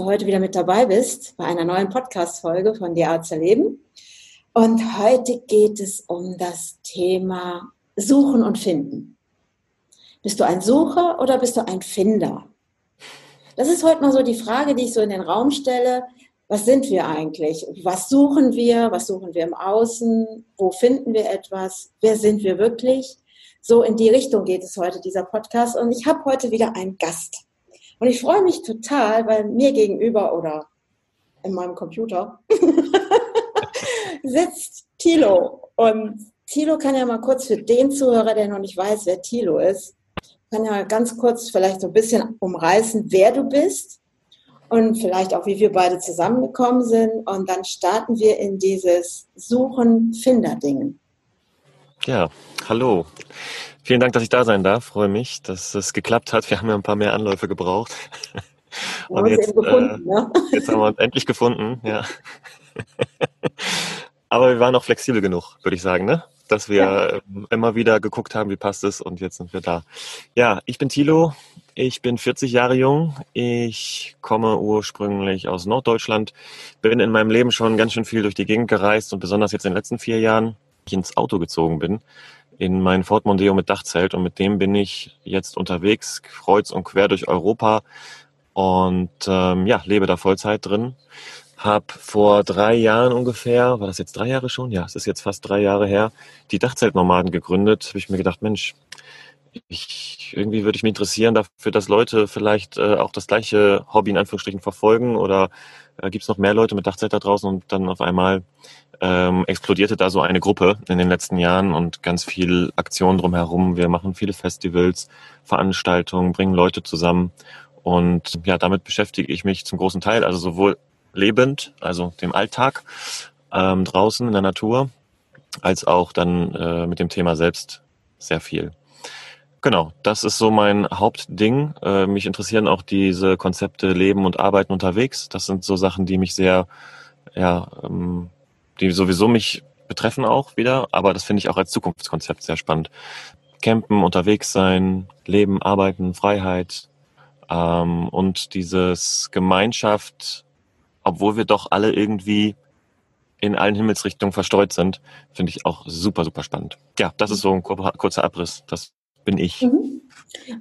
Du heute wieder mit dabei bist bei einer neuen Podcast-Folge von Die Art zu leben. Und heute geht es um das Thema Suchen und Finden. Bist du ein Sucher oder bist du ein Finder? Das ist heute mal so die Frage, die ich so in den Raum stelle. Was sind wir eigentlich? Was suchen wir? Was suchen wir im Außen? Wo finden wir etwas? Wer sind wir wirklich? So in die Richtung geht es heute, dieser Podcast. Und ich habe heute wieder einen Gast. Und ich freue mich total, weil mir gegenüber oder in meinem Computer sitzt Thilo. Und Thilo kann ja mal kurz für den Zuhörer, der noch nicht weiß, wer Thilo ist, kann ja ganz kurz vielleicht so ein bisschen umreißen, wer du bist und vielleicht auch, wie wir beide zusammengekommen sind. Und dann starten wir in dieses Suchen-Finder-Dingen. Ja, hallo. Vielen Dank, dass ich da sein darf. Freue mich, dass es geklappt hat. Wir haben ja ein paar mehr Anläufe gebraucht. Aber jetzt, gefunden, äh, ne? jetzt haben wir uns endlich gefunden, ja. Aber wir waren auch flexibel genug, würde ich sagen, ne? Dass wir ja. immer wieder geguckt haben, wie passt es und jetzt sind wir da. Ja, ich bin Thilo. Ich bin 40 Jahre jung. Ich komme ursprünglich aus Norddeutschland. Bin in meinem Leben schon ganz schön viel durch die Gegend gereist und besonders jetzt in den letzten vier Jahren ich ins Auto gezogen bin in mein Ford Mondeo mit Dachzelt und mit dem bin ich jetzt unterwegs, kreuz und quer durch Europa und ähm, ja, lebe da Vollzeit drin. Hab vor drei Jahren ungefähr, war das jetzt drei Jahre schon? Ja, es ist jetzt fast drei Jahre her, die Dachzeltnomaden gegründet. Habe ich mir gedacht, Mensch, ich, irgendwie würde ich mich interessieren dafür, dass Leute vielleicht äh, auch das gleiche Hobby in Anführungsstrichen verfolgen oder äh, gibt es noch mehr Leute mit Dachzelt da draußen und dann auf einmal ähm, explodierte da so eine Gruppe in den letzten Jahren und ganz viel Aktion drumherum. Wir machen viele Festivals, Veranstaltungen, bringen Leute zusammen und ja, damit beschäftige ich mich zum großen Teil, also sowohl lebend, also dem Alltag ähm, draußen in der Natur, als auch dann äh, mit dem Thema selbst sehr viel. Genau, das ist so mein Hauptding. Äh, mich interessieren auch diese Konzepte Leben und Arbeiten unterwegs. Das sind so Sachen, die mich sehr, ja, ähm, die sowieso mich betreffen auch wieder, aber das finde ich auch als Zukunftskonzept sehr spannend. Campen, unterwegs sein, Leben, Arbeiten, Freiheit ähm, und dieses Gemeinschaft, obwohl wir doch alle irgendwie in allen Himmelsrichtungen verstreut sind, finde ich auch super, super spannend. Ja, das ist so ein kurzer Abriss. Das bin ich. Mhm.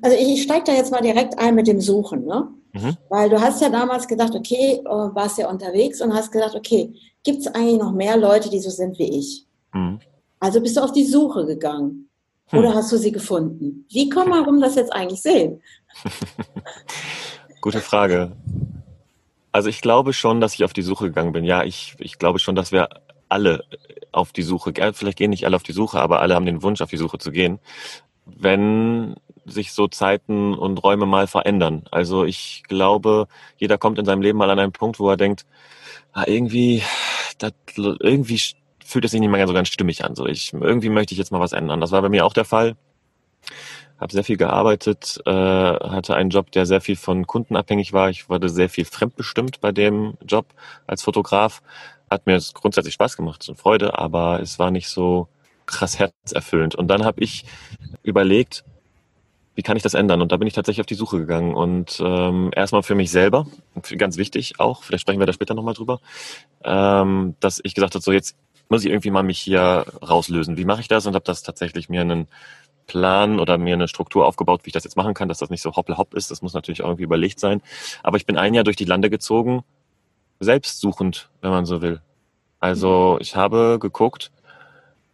Also ich steige da jetzt mal direkt ein mit dem Suchen, ne? Mhm. Weil du hast ja damals gedacht, okay, äh, warst ja unterwegs und hast gedacht, okay, gibt es eigentlich noch mehr Leute, die so sind wie ich? Mhm. Also bist du auf die Suche gegangen hm. oder hast du sie gefunden? Wie kann man rum das jetzt eigentlich sehen? Gute Frage. Also ich glaube schon, dass ich auf die Suche gegangen bin. Ja, ich, ich glaube schon, dass wir alle auf die Suche, vielleicht gehen nicht alle auf die Suche, aber alle haben den Wunsch, auf die Suche zu gehen wenn sich so Zeiten und Räume mal verändern. Also ich glaube, jeder kommt in seinem Leben mal an einen Punkt, wo er denkt, ah, irgendwie, das, irgendwie fühlt es sich nicht mehr so ganz stimmig an. So ich, irgendwie möchte ich jetzt mal was ändern. Das war bei mir auch der Fall. Habe sehr viel gearbeitet, äh, hatte einen Job, der sehr viel von Kunden abhängig war. Ich wurde sehr viel fremdbestimmt bei dem Job als Fotograf. Hat mir grundsätzlich Spaß gemacht und Freude, aber es war nicht so krass herzerfüllend. Und dann habe ich überlegt, wie kann ich das ändern? Und da bin ich tatsächlich auf die Suche gegangen. Und ähm, erstmal für mich selber, ganz wichtig auch, vielleicht sprechen wir da später nochmal drüber, ähm, dass ich gesagt habe, so jetzt muss ich irgendwie mal mich hier rauslösen. Wie mache ich das? Und habe das tatsächlich mir einen Plan oder mir eine Struktur aufgebaut, wie ich das jetzt machen kann, dass das nicht so hoppla-hopp ist. Das muss natürlich auch irgendwie überlegt sein. Aber ich bin ein Jahr durch die Lande gezogen, selbstsuchend, wenn man so will. Also ich habe geguckt,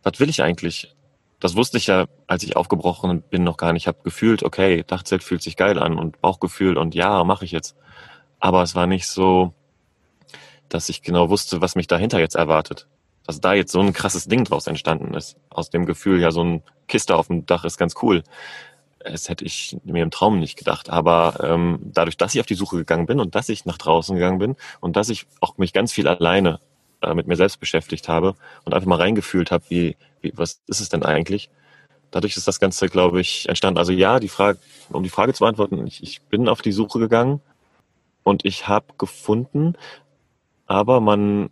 was will ich eigentlich? Das wusste ich ja, als ich aufgebrochen bin, noch gar nicht. Ich habe gefühlt, okay, Dachzelt fühlt sich geil an und Bauchgefühl und ja, mache ich jetzt. Aber es war nicht so, dass ich genau wusste, was mich dahinter jetzt erwartet. Dass da jetzt so ein krasses Ding draus entstanden ist. Aus dem Gefühl, ja, so ein Kiste auf dem Dach ist ganz cool. das hätte ich mir im Traum nicht gedacht. Aber ähm, dadurch, dass ich auf die Suche gegangen bin und dass ich nach draußen gegangen bin und dass ich auch mich ganz viel alleine äh, mit mir selbst beschäftigt habe und einfach mal reingefühlt habe, wie, wie, was ist es denn eigentlich? Dadurch ist das Ganze, glaube ich, entstanden. Also ja, die Frage, um die Frage zu beantworten, ich, ich bin auf die Suche gegangen und ich habe gefunden, aber man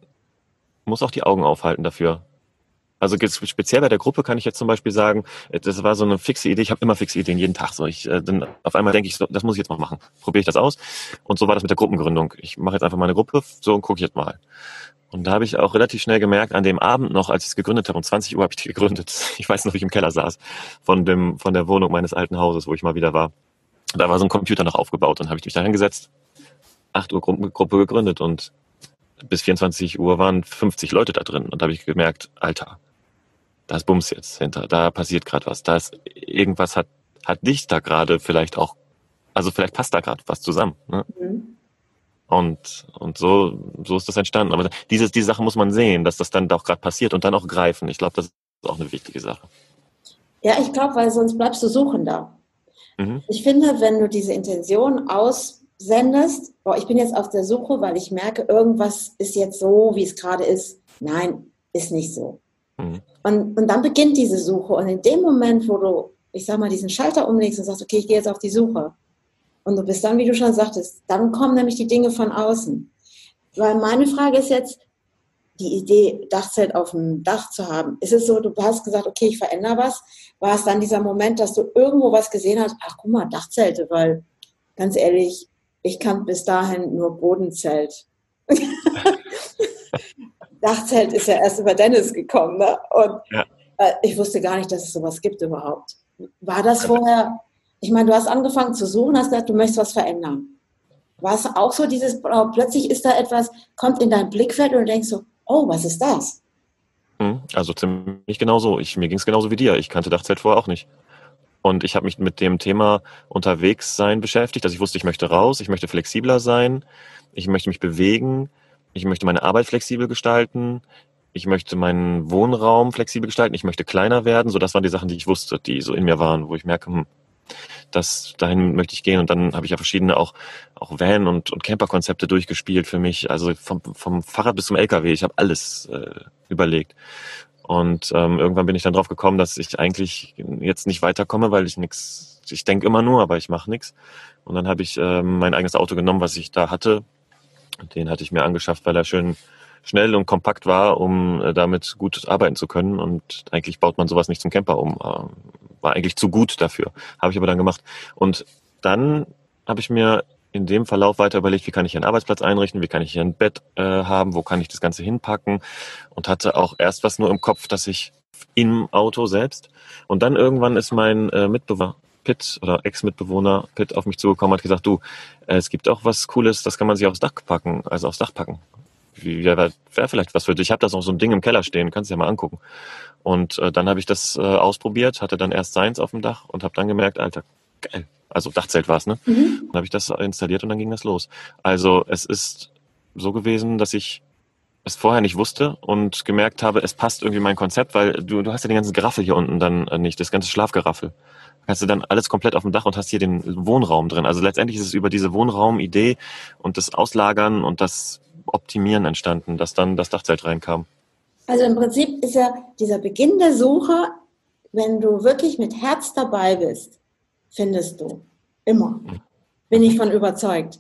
muss auch die Augen aufhalten dafür. Also speziell bei der Gruppe kann ich jetzt zum Beispiel sagen, das war so eine fixe Idee. Ich habe immer fixe Ideen jeden Tag. So, ich, äh, dann auf einmal denke ich, so, das muss ich jetzt mal machen. Probiere ich das aus. Und so war das mit der Gruppengründung. Ich mache jetzt einfach mal eine Gruppe, so und gucke jetzt mal. Und da habe ich auch relativ schnell gemerkt, an dem Abend noch, als ich es gegründet habe, um 20 Uhr habe ich gegründet. Ich weiß noch, wie ich im Keller saß von dem von der Wohnung meines alten Hauses, wo ich mal wieder war. Da war so ein Computer noch aufgebaut und habe ich mich da hingesetzt, 8 Uhr Gruppe gegründet und bis 24 Uhr waren 50 Leute da drin. Und da habe ich gemerkt, Alter, da ist Bums jetzt hinter, da passiert gerade was, da ist irgendwas hat, hat dich da gerade vielleicht auch, also vielleicht passt da gerade was zusammen. Ne? Mhm. Und, und so, so ist das entstanden. Aber diese, diese Sache muss man sehen, dass das dann auch gerade passiert und dann auch greifen. Ich glaube, das ist auch eine wichtige Sache. Ja, ich glaube, weil sonst bleibst du suchender. Mhm. Ich finde, wenn du diese Intention aussendest, boah, ich bin jetzt auf der Suche, weil ich merke, irgendwas ist jetzt so, wie es gerade ist. Nein, ist nicht so. Mhm. Und, und dann beginnt diese Suche. Und in dem Moment, wo du, ich sag mal, diesen Schalter umlegst und sagst, okay, ich gehe jetzt auf die Suche. Und du bist dann, wie du schon sagtest, dann kommen nämlich die Dinge von außen. Weil meine Frage ist jetzt, die Idee, Dachzelt auf dem Dach zu haben. Ist es so, du hast gesagt, okay, ich verändere was? War es dann dieser Moment, dass du irgendwo was gesehen hast? Ach, guck mal, Dachzelte, weil ganz ehrlich, ich kann bis dahin nur Bodenzelt. Dachzelt ist ja erst über Dennis gekommen. Ne? Und ja. äh, ich wusste gar nicht, dass es sowas gibt überhaupt. War das vorher, ich meine, du hast angefangen zu suchen, hast gesagt, du möchtest was verändern. War es auch so dieses, oh, plötzlich ist da etwas, kommt in dein Blickfeld und du denkst so, oh, was ist das? Hm, also ziemlich genauso. Ich, mir ging es genauso wie dir. Ich kannte Dachzelt vorher auch nicht. Und ich habe mich mit dem Thema unterwegs sein beschäftigt. Also ich wusste, ich möchte raus, ich möchte flexibler sein, ich möchte mich bewegen, ich möchte meine Arbeit flexibel gestalten, ich möchte meinen Wohnraum flexibel gestalten, ich möchte kleiner werden. So, das waren die Sachen, die ich wusste, die so in mir waren, wo ich merke, hm, das, dahin möchte ich gehen. Und dann habe ich ja verschiedene auch, auch Van- und, und Camper-Konzepte durchgespielt für mich. Also vom, vom Fahrrad bis zum LKW. Ich habe alles äh, überlegt. Und ähm, irgendwann bin ich dann drauf gekommen, dass ich eigentlich jetzt nicht weiterkomme, weil ich nichts, ich denke immer nur, aber ich mache nichts. Und dann habe ich ähm, mein eigenes Auto genommen, was ich da hatte, den hatte ich mir angeschafft, weil er schön schnell und kompakt war, um äh, damit gut arbeiten zu können. Und eigentlich baut man sowas nicht zum Camper um. Äh, war eigentlich zu gut dafür. Habe ich aber dann gemacht. Und dann habe ich mir in dem Verlauf weiter überlegt, wie kann ich hier einen Arbeitsplatz einrichten, wie kann ich hier ein Bett äh, haben, wo kann ich das Ganze hinpacken und hatte auch erst was nur im Kopf, dass ich im Auto selbst und dann irgendwann ist mein äh, Mitbewohner Pitt oder Ex-Mitbewohner Pitt auf mich zugekommen, hat gesagt, du, äh, es gibt auch was Cooles, das kann man sich aufs Dach packen, also aufs Dach packen. Wie wäre wär vielleicht was für dich? Ich habe das auch so ein Ding im Keller stehen, kannst du ja mal angucken. Und äh, dann habe ich das äh, ausprobiert, hatte dann erst seins auf dem Dach und habe dann gemerkt, Alter, geil. Also Dachzelt war es, ne? Mhm. Dann habe ich das installiert und dann ging das los. Also es ist so gewesen, dass ich es vorher nicht wusste und gemerkt habe, es passt irgendwie mein Konzept, weil du, du hast ja den ganzen Geraffel hier unten dann äh, nicht, das ganze Schlafgeraffel hast du dann alles komplett auf dem Dach und hast hier den Wohnraum drin. Also letztendlich ist es über diese Wohnraumidee und das Auslagern und das Optimieren entstanden, dass dann das Dachzelt reinkam. Also im Prinzip ist ja dieser Beginn der Suche, wenn du wirklich mit Herz dabei bist, findest du. Immer. Bin ich von überzeugt.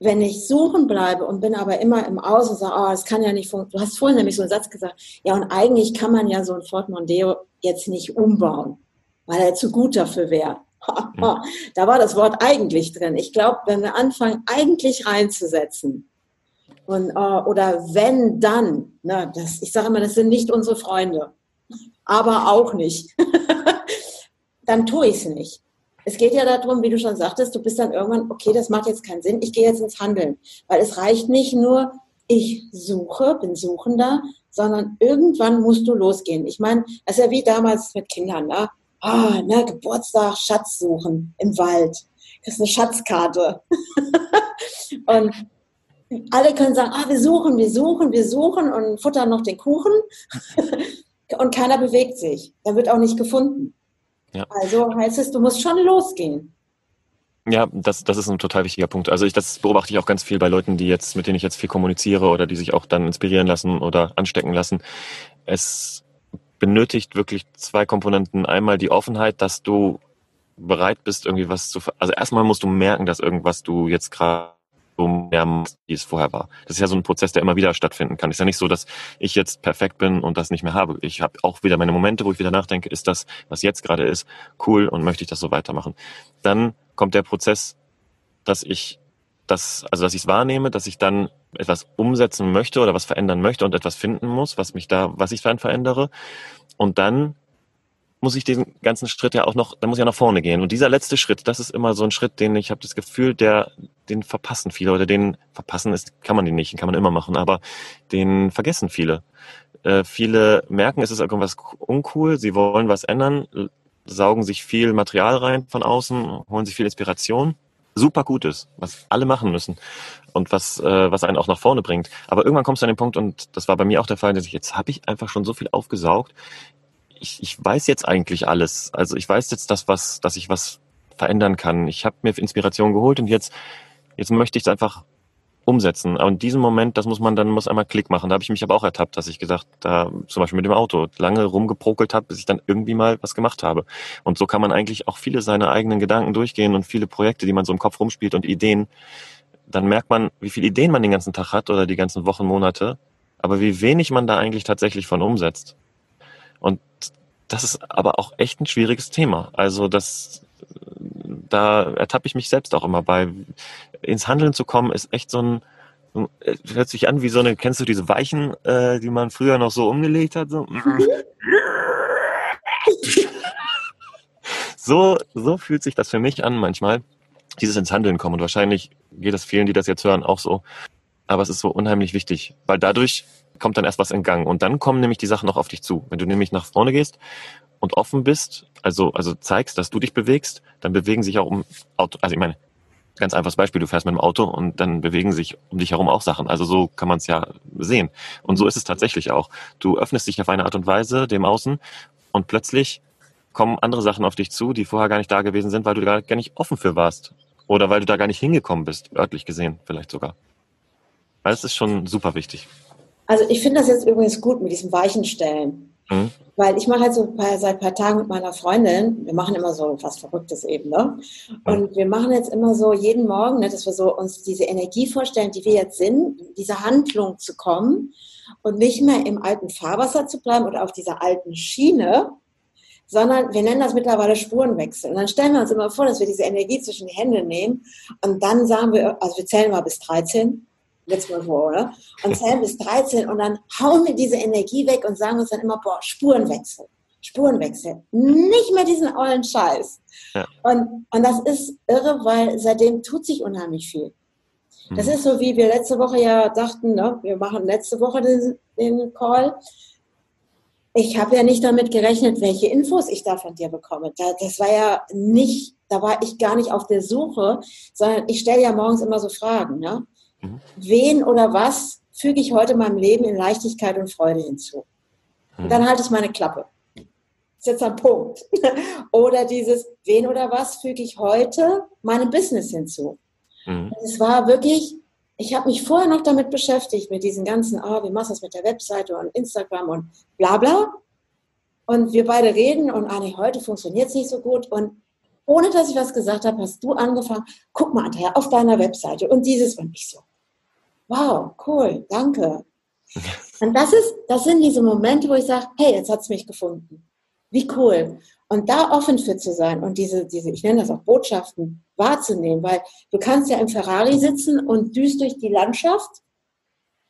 Wenn ich suchen bleibe und bin aber immer im Aus und sage, oh, es kann ja nicht funktionieren. Du hast vorhin nämlich so einen Satz gesagt, ja, und eigentlich kann man ja so ein Ford Mondeo jetzt nicht umbauen weil er zu gut dafür wäre. da war das Wort eigentlich drin. Ich glaube, wenn wir anfangen, eigentlich reinzusetzen, und, uh, oder wenn, dann, ne, das, ich sage immer, das sind nicht unsere Freunde, aber auch nicht, dann tue ich es nicht. Es geht ja darum, wie du schon sagtest, du bist dann irgendwann, okay, das macht jetzt keinen Sinn, ich gehe jetzt ins Handeln. Weil es reicht nicht nur, ich suche, bin Suchender, sondern irgendwann musst du losgehen. Ich meine, das ist ja wie damals mit Kindern. Ne? ah, ne, Geburtstag, Schatz suchen im Wald. Das ist eine Schatzkarte. und alle können sagen, ah, wir suchen, wir suchen, wir suchen und futtern noch den Kuchen. und keiner bewegt sich. Er wird auch nicht gefunden. Ja. Also heißt es, du musst schon losgehen. Ja, das, das ist ein total wichtiger Punkt. Also ich, das beobachte ich auch ganz viel bei Leuten, die jetzt, mit denen ich jetzt viel kommuniziere oder die sich auch dann inspirieren lassen oder anstecken lassen. Es benötigt wirklich zwei Komponenten. Einmal die Offenheit, dass du bereit bist, irgendwie was zu, also erstmal musst du merken, dass irgendwas du jetzt gerade mehr machst, wie es vorher war. Das ist ja so ein Prozess, der immer wieder stattfinden kann. Ist ja nicht so, dass ich jetzt perfekt bin und das nicht mehr habe. Ich habe auch wieder meine Momente, wo ich wieder nachdenke, ist das, was jetzt gerade ist, cool und möchte ich das so weitermachen. Dann kommt der Prozess, dass ich das, also dass ich es wahrnehme, dass ich dann etwas umsetzen möchte oder was verändern möchte und etwas finden muss, was mich da, was ich dann verändere. Und dann muss ich diesen ganzen Schritt ja auch noch, dann muss ich ja nach vorne gehen. Und dieser letzte Schritt, das ist immer so ein Schritt, den ich habe das Gefühl, der, den verpassen viele oder den verpassen ist, kann man den nicht, kann man immer machen, aber den vergessen viele. Äh, viele merken, es ist irgendwas uncool, sie wollen was ändern, saugen sich viel Material rein von außen, holen sich viel Inspiration. Super gut ist, was alle machen müssen und was, äh, was einen auch nach vorne bringt. Aber irgendwann kommst du an den Punkt, und das war bei mir auch der Fall, dass ich jetzt habe ich einfach schon so viel aufgesaugt. Ich, ich weiß jetzt eigentlich alles. Also ich weiß jetzt das, was, dass ich was verändern kann. Ich habe mir Inspiration geholt und jetzt, jetzt möchte ich es einfach umsetzen. Aber in diesem Moment, das muss man dann muss einmal Klick machen. Da habe ich mich aber auch ertappt, dass ich gesagt, da zum Beispiel mit dem Auto lange rumgeprokelt habe, bis ich dann irgendwie mal was gemacht habe. Und so kann man eigentlich auch viele seiner eigenen Gedanken durchgehen und viele Projekte, die man so im Kopf rumspielt und Ideen. Dann merkt man, wie viele Ideen man den ganzen Tag hat oder die ganzen Wochen, Monate, aber wie wenig man da eigentlich tatsächlich von umsetzt. Und das ist aber auch echt ein schwieriges Thema. Also das da ertappe ich mich selbst auch immer bei. Ins Handeln zu kommen, ist echt so ein, hört sich an wie so eine, kennst du diese Weichen, äh, die man früher noch so umgelegt hat? So, so, so fühlt sich das für mich an manchmal, dieses ins Handeln kommen. Und wahrscheinlich geht es vielen, die das jetzt hören, auch so. Aber es ist so unheimlich wichtig, weil dadurch kommt dann erst was in Gang. Und dann kommen nämlich die Sachen auch auf dich zu. Wenn du nämlich nach vorne gehst und offen bist, also, also zeigst, dass du dich bewegst, dann bewegen sich auch um Auto, also ich meine, ganz einfaches Beispiel, du fährst mit dem Auto und dann bewegen sich um dich herum auch Sachen. Also so kann man es ja sehen. Und so ist es tatsächlich auch. Du öffnest dich auf eine Art und Weise dem Außen und plötzlich kommen andere Sachen auf dich zu, die vorher gar nicht da gewesen sind, weil du da gar nicht offen für warst. Oder weil du da gar nicht hingekommen bist, örtlich gesehen vielleicht sogar. Weil es ist schon super wichtig. Also ich finde das jetzt übrigens gut mit diesem Weichenstellen. Mhm. Weil ich mache halt so seit ein paar Tagen mit meiner Freundin, wir machen immer so was Verrücktes eben, ne? Und wir machen jetzt immer so jeden Morgen, ne, dass wir so uns diese Energie vorstellen, die wir jetzt sind, diese Handlung zu kommen und nicht mehr im alten Fahrwasser zu bleiben oder auf dieser alten Schiene, sondern wir nennen das mittlerweile Spurenwechsel. Und dann stellen wir uns immer vor, dass wir diese Energie zwischen die Hände nehmen und dann sagen wir, also wir zählen mal bis 13 letztes Mal vor, oder? Und zählen bis 13 und dann hauen wir diese Energie weg und sagen uns dann immer, boah, Spurenwechsel. Spurenwechsel. Nicht mehr diesen ollen Scheiß. Ja. Und, und das ist irre, weil seitdem tut sich unheimlich viel. Das mhm. ist so, wie wir letzte Woche ja dachten, ne? wir machen letzte Woche den, den Call. Ich habe ja nicht damit gerechnet, welche Infos ich da von dir bekomme. das war ja nicht, da war ich gar nicht auf der Suche, sondern ich stelle ja morgens immer so Fragen. Ne? Mhm. Wen oder was füge ich heute meinem Leben in Leichtigkeit und Freude hinzu? Und mhm. dann halte ich meine Klappe. Das ist jetzt ein Punkt. oder dieses, wen oder was füge ich heute meinem Business hinzu? Mhm. Es war wirklich, ich habe mich vorher noch damit beschäftigt, mit diesen ganzen, oh, wie machst du das mit der Webseite und Instagram und bla bla. Und wir beide reden und ah nee, heute funktioniert es nicht so gut. Und ohne dass ich was gesagt habe, hast du angefangen, guck mal, Andrea, auf deiner Webseite und dieses und ich so, wow, cool, danke. Und das ist, das sind diese Momente, wo ich sage, hey, jetzt hat es mich gefunden. Wie cool. Und da offen für zu sein und diese, diese, ich nenne das auch Botschaften wahrzunehmen, weil du kannst ja im Ferrari sitzen und düst durch die Landschaft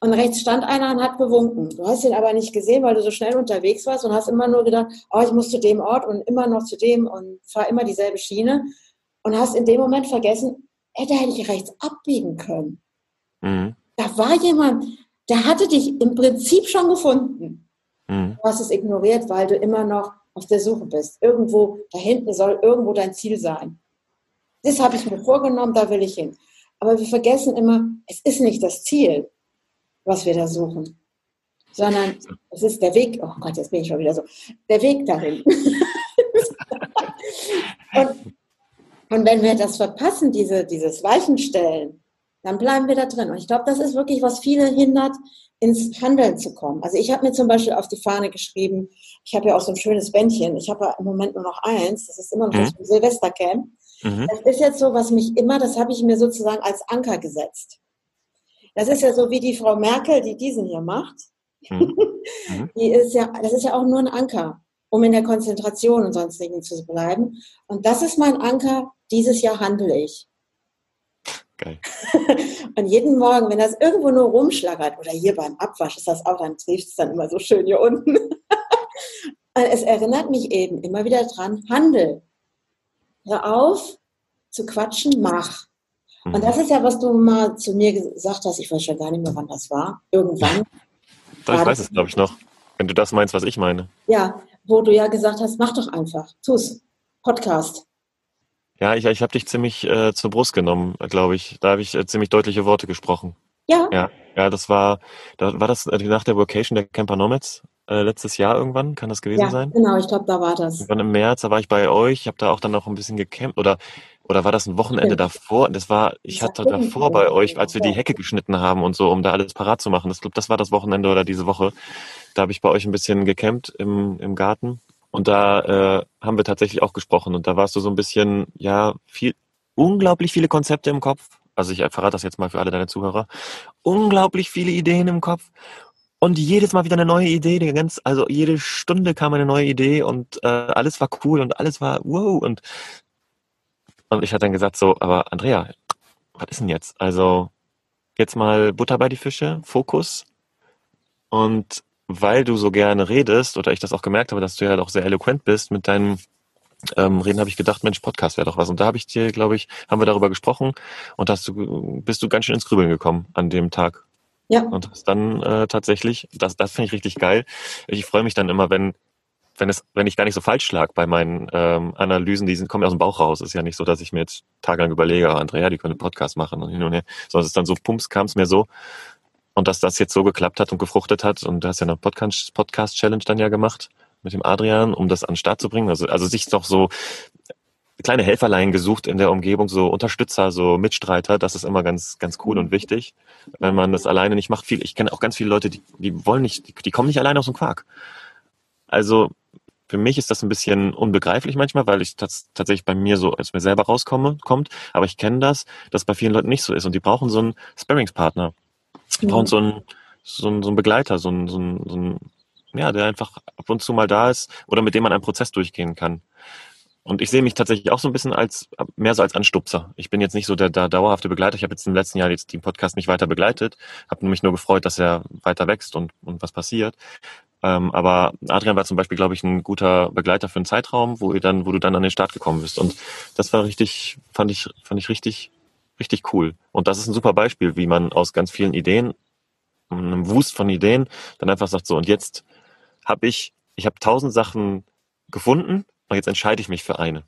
und rechts stand einer und hat gewunken. Du hast ihn aber nicht gesehen, weil du so schnell unterwegs warst und hast immer nur gedacht, oh, ich muss zu dem Ort und immer noch zu dem und fahre immer dieselbe Schiene und hast in dem Moment vergessen, ey, da hätte ich rechts abbiegen können. Mhm. Da war jemand, der hatte dich im Prinzip schon gefunden. Mhm. Du hast es ignoriert, weil du immer noch auf der Suche bist. Irgendwo da hinten soll irgendwo dein Ziel sein. Das habe ich mir vorgenommen, da will ich hin. Aber wir vergessen immer, es ist nicht das Ziel was wir da suchen, sondern es ist der Weg, oh Gott, jetzt bin ich schon wieder so, der Weg dahin. Und, und wenn wir das verpassen, diese, dieses Weichenstellen, dann bleiben wir da drin. Und ich glaube, das ist wirklich, was viele hindert, ins Handeln zu kommen. Also ich habe mir zum Beispiel auf die Fahne geschrieben, ich habe ja auch so ein schönes Bändchen, ich habe ja im Moment nur noch eins, das ist immer noch mhm. das Silvestercamp. Mhm. Das ist jetzt so, was mich immer, das habe ich mir sozusagen als Anker gesetzt. Das ist ja so wie die Frau Merkel, die diesen hier macht. Mhm. mhm. Die ist ja, das ist ja auch nur ein Anker, um in der Konzentration und sonstigen zu bleiben. Und das ist mein Anker, dieses Jahr handle ich. Geil. und jeden Morgen, wenn das irgendwo nur rumschlagert, oder hier beim Abwasch ist das auch, dann trifft es dann immer so schön hier unten. es erinnert mich eben immer wieder dran, handel. Hör auf zu quatschen, mach. Und mhm. das ist ja, was du mal zu mir gesagt hast, ich weiß schon gar nicht mehr, wann das war. Irgendwann. Ich weiß es, glaube ich, noch. Wenn du das meinst, was ich meine. Ja, wo du ja gesagt hast, mach doch einfach. Tu's. Podcast. Ja, ich, ich habe dich ziemlich äh, zur Brust genommen, glaube ich. Da habe ich äh, ziemlich deutliche Worte gesprochen. Ja. Ja, ja das war, da war das äh, nach der Vocation der Camper Nomads äh, letztes Jahr irgendwann, kann das gewesen ja, sein? Genau, ich glaube, da war das. Irgendwann im März, da war ich bei euch, ich habe da auch dann noch ein bisschen gecampt oder oder war das ein Wochenende ja. davor? Das war, ich hatte davor bei euch, als wir die Hecke geschnitten haben und so, um da alles parat zu machen. Ich glaube, das war das Wochenende oder diese Woche. Da habe ich bei euch ein bisschen gecampt im, im Garten. Und da äh, haben wir tatsächlich auch gesprochen. Und da warst du so ein bisschen, ja, viel, unglaublich viele Konzepte im Kopf. Also ich verrate das jetzt mal für alle deine Zuhörer. Unglaublich viele Ideen im Kopf. Und jedes Mal wieder eine neue Idee, ganz, also jede Stunde kam eine neue Idee und äh, alles war cool und alles war wow. Und, und ich hatte dann gesagt so, aber Andrea, was ist denn jetzt? Also jetzt mal Butter bei die Fische, Fokus. Und weil du so gerne redest oder ich das auch gemerkt habe, dass du ja doch sehr eloquent bist mit deinen ähm, Reden, habe ich gedacht, Mensch, Podcast wäre doch was. Und da habe ich dir, glaube ich, haben wir darüber gesprochen und hast du, bist du ganz schön ins Grübeln gekommen an dem Tag. Ja. Und hast dann äh, tatsächlich, das, das finde ich richtig geil. Ich freue mich dann immer, wenn wenn es, wenn ich gar nicht so falsch lag bei meinen ähm, Analysen, die sind, kommen aus dem Bauch raus. ist ja nicht so, dass ich mir jetzt tagelang überlege, ah, Andrea, die können einen Podcast machen und hin und her. Sondern es ist dann so, pumps, kam es mir so, und dass das jetzt so geklappt hat und gefruchtet hat. Und du hast ja eine Podcast-Challenge dann ja gemacht mit dem Adrian, um das an den Start zu bringen. Also, also sich doch so kleine Helferlein gesucht in der Umgebung, so Unterstützer, so Mitstreiter. Das ist immer ganz, ganz cool und wichtig, wenn man das alleine nicht macht. Viel, ich kenne auch ganz viele Leute, die, die wollen nicht, die, die kommen nicht alleine aus dem Quark. Also für mich ist das ein bisschen unbegreiflich manchmal, weil ich das tatsächlich bei mir so als mir selber rauskomme, kommt. Aber ich kenne das, dass bei vielen Leuten nicht so ist und die brauchen so einen Sparringspartner. Wir brauchen so einen, so einen, so einen Begleiter, so einen, so einen, so einen, ja, der einfach ab und zu mal da ist oder mit dem man einen Prozess durchgehen kann. Und ich sehe mich tatsächlich auch so ein bisschen als mehr so als Anstupser. Ich bin jetzt nicht so der, der dauerhafte Begleiter. Ich habe jetzt im letzten Jahr jetzt den Podcast nicht weiter begleitet, habe mich nur gefreut, dass er weiter wächst und, und was passiert. Ähm, aber Adrian war zum Beispiel, glaube ich, ein guter Begleiter für einen Zeitraum, wo ihr dann, wo du dann an den Start gekommen bist. Und das war richtig, fand ich, fand ich richtig, richtig cool. Und das ist ein super Beispiel, wie man aus ganz vielen Ideen, einem Wust von Ideen, dann einfach sagt so, und jetzt habe ich, ich habe tausend Sachen gefunden und jetzt entscheide ich mich für eine.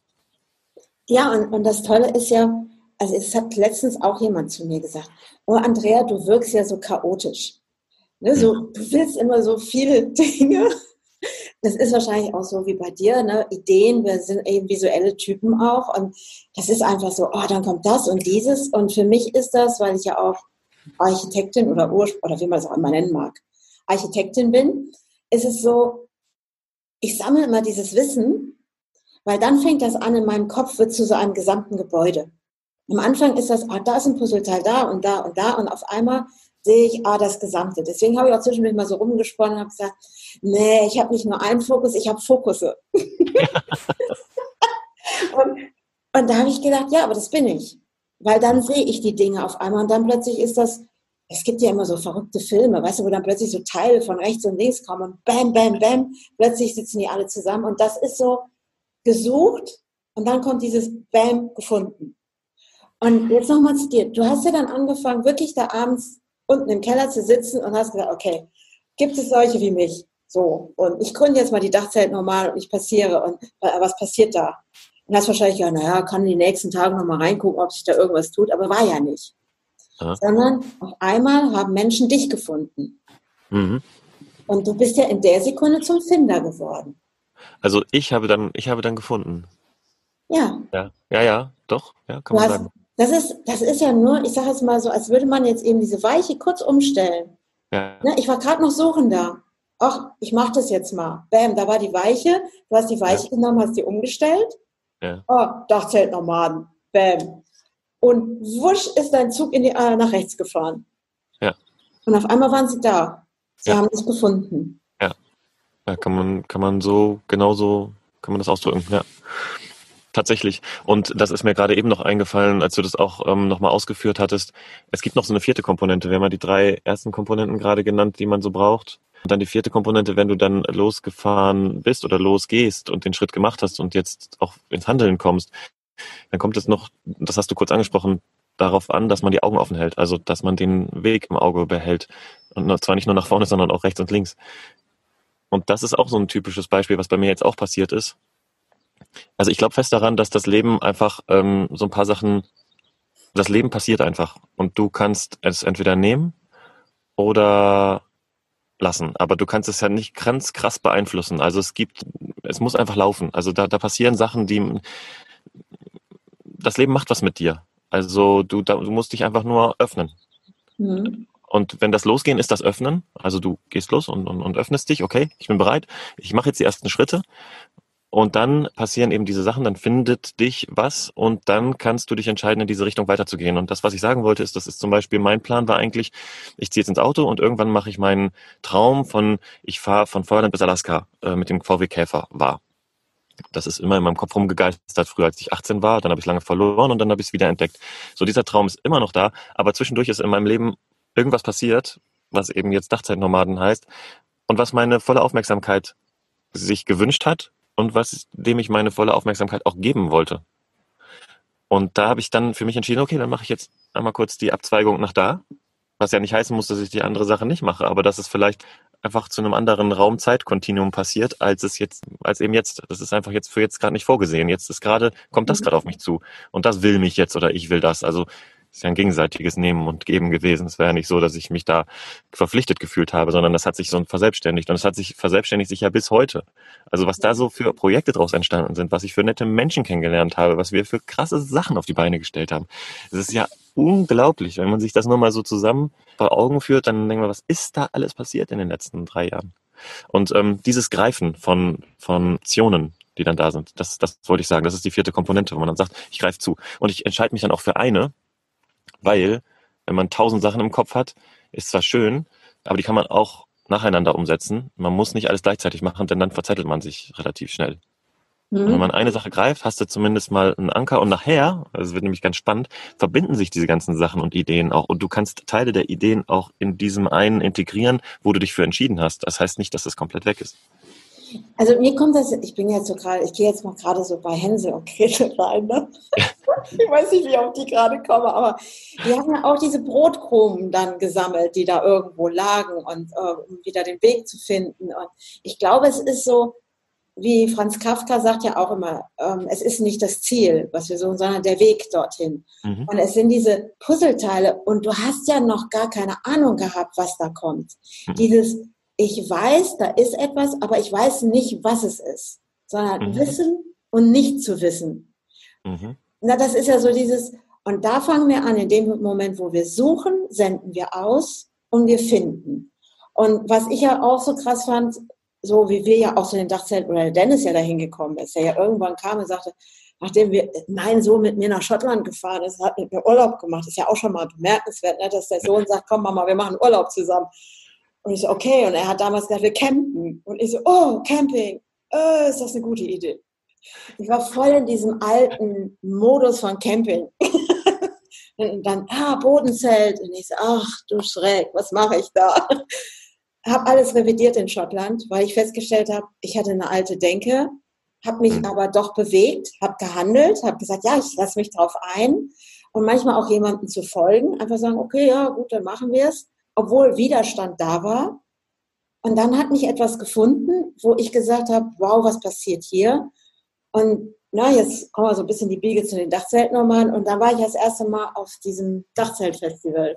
Ja, und, und das Tolle ist ja, also es hat letztens auch jemand zu mir gesagt, oh Andrea, du wirkst ja so chaotisch. Ne, so, mhm. du willst immer so viele Dinge das ist wahrscheinlich auch so wie bei dir, ne? Ideen, wir sind eben visuelle Typen auch und das ist einfach so, oh, dann kommt das und dieses und für mich ist das, weil ich ja auch Architektin oder Ur oder wie man es auch immer nennen mag, Architektin bin, ist es so, ich sammle immer dieses Wissen, weil dann fängt das an in meinem Kopf, wird zu so einem gesamten Gebäude. Am Anfang ist das, ah, da ist ein Puzzleteil da und da und da und auf einmal sehe ich ah, das Gesamte. Deswegen habe ich auch zwischendurch mal so rumgesponnen und habe gesagt, nee, ich habe nicht nur einen Fokus, ich habe Fokusse. und, und da habe ich gedacht, ja, aber das bin ich. Weil dann sehe ich die Dinge auf einmal und dann plötzlich ist das, es gibt ja immer so verrückte Filme, weißt du, wo dann plötzlich so Teile von rechts und links kommen und bam, bam, bam, plötzlich sitzen die alle zusammen und das ist so gesucht und dann kommt dieses Bam gefunden. Und jetzt nochmal zu dir. Du hast ja dann angefangen, wirklich da abends unten im Keller zu sitzen und hast gesagt, okay, gibt es solche wie mich? So, und ich gründe jetzt mal die Dachzelt normal und ich passiere und äh, was passiert da? Und hast wahrscheinlich ja, naja, kann in den nächsten Tagen nochmal reingucken, ob sich da irgendwas tut, aber war ja nicht. Ja. Sondern auf einmal haben Menschen dich gefunden. Mhm. Und du bist ja in der Sekunde zum Finder geworden. Also ich habe dann, ich habe dann gefunden. Ja. Ja, ja, ja doch, ja, kann Du man hast, sagen. das, ist, das ist ja nur, ich sage jetzt mal so, als würde man jetzt eben diese Weiche kurz umstellen. Ja, Ne? Ich war gerade noch suchender. Ach, ich mache das jetzt mal. Bam, da war die Weiche. Du hast die Weiche genommen, hast die umgestellt. ja, Oh, Dachzeltnomaden. Bam. Und wusch ist dein Zug in die, äh, nach rechts gefahren. Ja. Und auf einmal waren sie da. Sie Ja. haben dich gefunden. ja, kann man, kann man so, genauso, kann man das ausdrücken, ja. Tatsächlich. Und das ist mir gerade eben noch eingefallen, als du das auch ähm, nochmal ausgeführt hattest. Es gibt noch so eine vierte Komponente. Wir haben ja die drei ersten Komponenten gerade genannt, die man so braucht. Und dann die vierte Komponente, wenn du dann losgefahren bist oder losgehst und den Schritt gemacht hast und jetzt auch ins Handeln kommst, dann kommt es noch, das hast du kurz angesprochen, darauf an, dass man die Augen offen hält. Also, dass man den Weg im Auge behält. Und zwar nicht nur nach vorne, sondern auch rechts und links. Und das ist auch so ein typisches Beispiel, was bei mir jetzt auch passiert ist. Also ich glaube fest daran, dass das Leben einfach ähm, so ein paar Sachen, das Leben passiert einfach und du kannst es entweder nehmen oder lassen. Aber du kannst es ja nicht ganz krass beeinflussen. Also es gibt, es muss einfach laufen. Also da, da passieren Sachen, die das Leben macht was mit dir. Also du, da, du musst dich einfach nur öffnen. Mhm. Und wenn das Losgehen ist, das Öffnen. Also du gehst los und, und, und öffnest dich, okay, ich bin bereit, ich mache jetzt die ersten Schritte. Und dann passieren eben diese Sachen, dann findet dich was und dann kannst du dich entscheiden, in diese Richtung weiterzugehen. Und das, was ich sagen wollte, ist, das ist zum Beispiel, mein Plan war eigentlich, ich ziehe jetzt ins Auto und irgendwann mache ich meinen Traum von, ich fahre von Feuerland bis Alaska äh, mit dem VW Käfer wahr. Das ist immer in meinem Kopf rumgegeistert, früher als ich 18 war, dann habe ich lange verloren und dann habe ich es wieder entdeckt. So, dieser Traum ist immer noch da, aber zwischendurch ist in meinem Leben irgendwas passiert, was eben jetzt Dachzeitnomaden heißt und was meine volle Aufmerksamkeit sich gewünscht hat und was dem ich meine volle Aufmerksamkeit auch geben wollte. Und da habe ich dann für mich entschieden, okay, dann mache ich jetzt einmal kurz die Abzweigung nach da, was ja nicht heißen muss, dass ich die andere Sache nicht mache, aber dass es vielleicht einfach zu einem anderen Raum-Zeit-Kontinuum passiert, als es jetzt, als eben jetzt. Das ist einfach jetzt für jetzt gerade nicht vorgesehen. Jetzt ist gerade, kommt das gerade auf mich zu. Und das will mich jetzt oder ich will das. Also ist ja ein gegenseitiges Nehmen und Geben gewesen. Es war ja nicht so, dass ich mich da verpflichtet gefühlt habe, sondern das hat sich so verselbstständigt. Und es hat sich verselbstständigt sich ja bis heute. Also was da so für Projekte draus entstanden sind, was ich für nette Menschen kennengelernt habe, was wir für krasse Sachen auf die Beine gestellt haben. Es ist ja unglaublich, wenn man sich das nur mal so zusammen vor Augen führt, dann denkt man, was ist da alles passiert in den letzten drei Jahren? Und ähm, dieses Greifen von, von Optionen, die dann da sind, das, das wollte ich sagen, das ist die vierte Komponente, wo man dann sagt, ich greife zu. Und ich entscheide mich dann auch für eine, weil wenn man tausend Sachen im Kopf hat, ist zwar schön, aber die kann man auch nacheinander umsetzen. Man muss nicht alles gleichzeitig machen, denn dann verzettelt man sich relativ schnell. Und wenn Mhm. man eine Sache greift, hast du zumindest mal einen Anker und nachher, also es wird nämlich ganz spannend, verbinden sich diese ganzen Sachen und Ideen auch und du kannst Teile der Ideen auch in diesem einen integrieren, wo du dich für entschieden hast. Das heißt nicht, dass das komplett weg ist. Also mir kommt das, ich bin jetzt so gerade, ich gehe jetzt mal gerade so bei Hänsel und Gretel rein. Ne? Ich weiß nicht, wie ich auf die gerade komme, aber die haben ja auch diese Brotkrumen dann gesammelt, die da irgendwo lagen und äh, um wieder den Weg zu finden. Und ich glaube, es ist so, wie Franz Kafka sagt ja auch immer, ähm, es ist nicht das Ziel, was wir suchen, sondern der Weg dorthin. Mhm. Und es sind diese Puzzleteile und du hast ja noch gar keine Ahnung gehabt, was da kommt. Mhm. Dieses, ich weiß, da ist etwas, aber ich weiß nicht, was es ist, sondern Mhm. wissen und nicht zu wissen. Mhm. Na, das ist ja so dieses, und da fangen wir an, in dem Moment, wo wir suchen, senden wir aus und wir finden. Und was ich ja auch so krass fand, so wie wir ja auch so in den Dachzelten, oder der Dennis ja dahin gekommen ist, der ja irgendwann kam und sagte, nachdem wir, mein Sohn mit mir nach Schottland gefahren ist, hat mit mir Urlaub gemacht, ist ja auch schon mal bemerkenswert, ne, dass der Sohn sagt, komm Mama, wir machen Urlaub zusammen. Und ich so, okay, und er hat damals gesagt, wir campen. Und ich so, oh, Camping, äh, ist das eine gute Idee. Ich war voll in diesem alten Modus von Camping. und dann, ah, Bodenzelt. Und ich so, ach du Schreck, was mache ich da? Habe alles revidiert in Schottland, weil ich festgestellt habe, ich hatte eine alte Denke, habe mich Mhm. aber doch bewegt, habe gehandelt, habe gesagt, ja, ich lasse mich drauf ein und manchmal auch jemandem zu folgen, einfach sagen, okay, ja, gut, dann machen wir es, obwohl Widerstand da war. Und dann hat mich etwas gefunden, wo ich gesagt habe, wow, was passiert hier? Und na, jetzt kommen wir so ein bisschen die Biege zu den Dachzeltnummern. Und da war ich das erste Mal auf diesem Dachzeltfestival.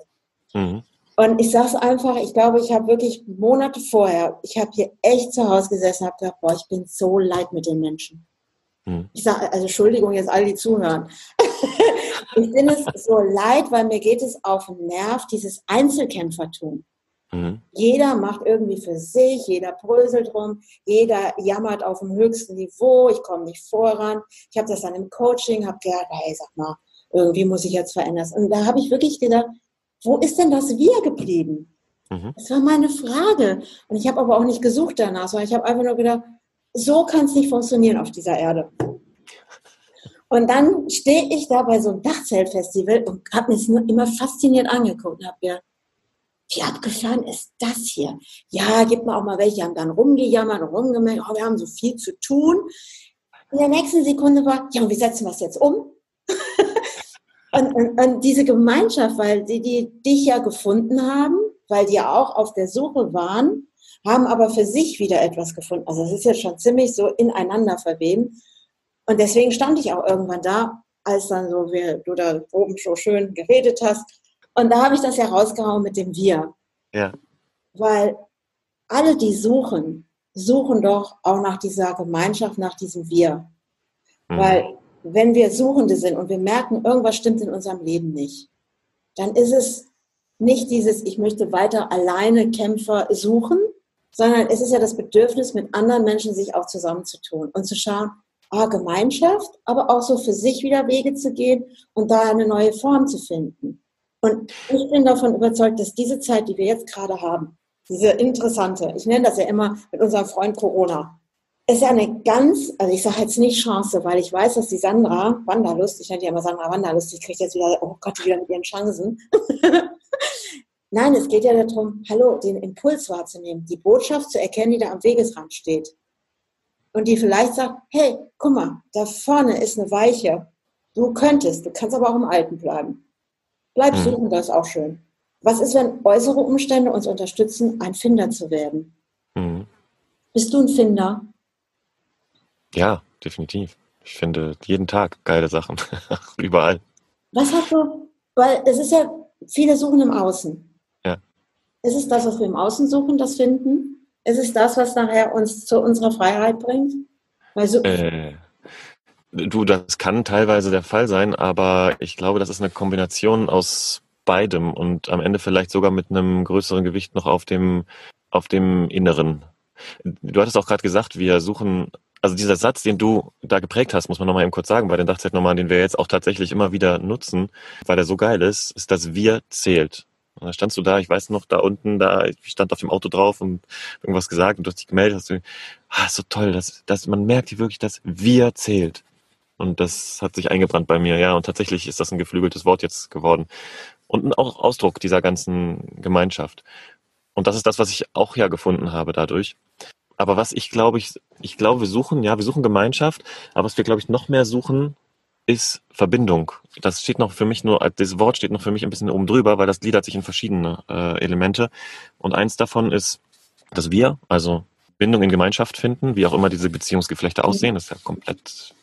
Mhm. Und ich sage es einfach, ich glaube, ich habe wirklich Monate vorher, ich habe hier echt zu Hause gesessen, habe gedacht, boah, ich bin so leid mit den Menschen. Mhm. Ich sage, also Entschuldigung, jetzt alle, die zuhören. ich bin es so leid, weil mir geht es auf den Nerv, dieses Einzelkämpfertum. Mhm. Jeder macht irgendwie für sich, jeder bröselt rum, jeder jammert auf dem höchsten Niveau, ich komme nicht voran. Ich habe das dann im Coaching, habe gedacht, hey, sag mal, irgendwie muss ich jetzt verändern. Und da habe ich wirklich gedacht, wo ist denn das Wir geblieben? Mhm. Das war meine Frage. Und ich habe aber auch nicht gesucht danach, sondern ich habe einfach nur gedacht, so kann es nicht funktionieren auf dieser Erde. Und dann stehe ich da bei so einem Dachzeltfestival und habe mir das nur immer fasziniert angeguckt und habe gedacht, wie abgefahren ist das hier? Ja, gibt mir auch mal welche, haben dann rumgejammert und rumgemeldet, oh, wir haben so viel zu tun. In der nächsten Sekunde war, ja, und wie setzen wir es jetzt um? und, und, und, diese Gemeinschaft, weil die, die dich ja gefunden haben, weil die auch auf der Suche waren, haben aber für sich wieder etwas gefunden. Also es ist jetzt schon ziemlich so ineinander verweben. Und deswegen stand ich auch irgendwann da, als dann so, wie du da oben so schön geredet hast, und da habe ich das ja rausgehauen mit dem Wir. Ja. Weil alle, die suchen, suchen doch auch nach dieser Gemeinschaft, nach diesem Wir. Mhm. Weil wenn wir Suchende sind und wir merken, irgendwas stimmt in unserem Leben nicht, dann ist es nicht dieses, ich möchte weiter alleine Kämpfer suchen, sondern es ist ja das Bedürfnis, mit anderen Menschen sich auch zusammenzutun und zu schauen, ah, Gemeinschaft, aber auch so für sich wieder Wege zu gehen und da eine neue Form zu finden. Und ich bin davon überzeugt, dass diese Zeit, die wir jetzt gerade haben, diese interessante, ich nenne das ja immer mit unserem Freund Corona, ist ja eine ganz, also ich sage jetzt nicht Chance, weil ich weiß, dass die Sandra Wanderlust, ich nenne die immer Sandra Wanderlust, ich kriege jetzt wieder, oh Gott, wieder mit ihren Chancen. Nein, es geht ja darum, hallo, den Impuls wahrzunehmen, die Botschaft zu erkennen, die da am Wegesrand steht. Und die vielleicht sagt, hey, guck mal, da vorne ist eine Weiche. Du könntest, du kannst aber auch im Alten bleiben. Bleib hm. suchen, das ist auch schön. Was ist, wenn äußere Umstände uns unterstützen, ein Finder zu werden? Mhm. Bist du ein Finder? Ja, definitiv. Ich finde jeden Tag geile Sachen. Überall. Was hast du? Weil es ist ja, viele suchen im Außen. Ja. Ist es das, was wir im Außen suchen, das Finden? Ist es das, was nachher uns zu unserer Freiheit bringt? Weil äh, Du, das kann teilweise der Fall sein, aber ich glaube, das ist eine Kombination aus beidem und am Ende vielleicht sogar mit einem größeren Gewicht noch auf dem, auf dem Inneren. Du hattest auch gerade gesagt, wir suchen, also dieser Satz, den du da geprägt hast, muss man nochmal eben kurz sagen, bei den Dachzeitnummern, den wir jetzt auch tatsächlich immer wieder nutzen, weil er so geil ist, ist, dass wir zählt. Und dann standst du da, ich weiß noch, da unten, da, ich stand auf dem Auto drauf und irgendwas gesagt und du hast dich gemeldet, hast du, ah, so toll, dass, dass man merkt hier wirklich, dass wir zählt. Und das hat sich eingebrannt bei mir, ja. Und tatsächlich ist das ein geflügeltes Wort jetzt geworden. Und ein Ausdruck dieser ganzen Gemeinschaft. Und das ist das, was ich auch ja gefunden habe dadurch. Aber was ich glaube, ich, ich glaube, wir suchen, ja, wir suchen Gemeinschaft, aber was wir, glaube ich, noch mehr suchen, ist Verbindung. Das steht noch für mich nur, das Wort steht noch für mich ein bisschen oben drüber, weil das gliedert sich in verschiedene äh, Elemente. Und eins davon ist das Wir, also Bindung in Gemeinschaft finden, wie auch immer diese Beziehungsgeflechte mhm. aussehen. Das ist ja komplett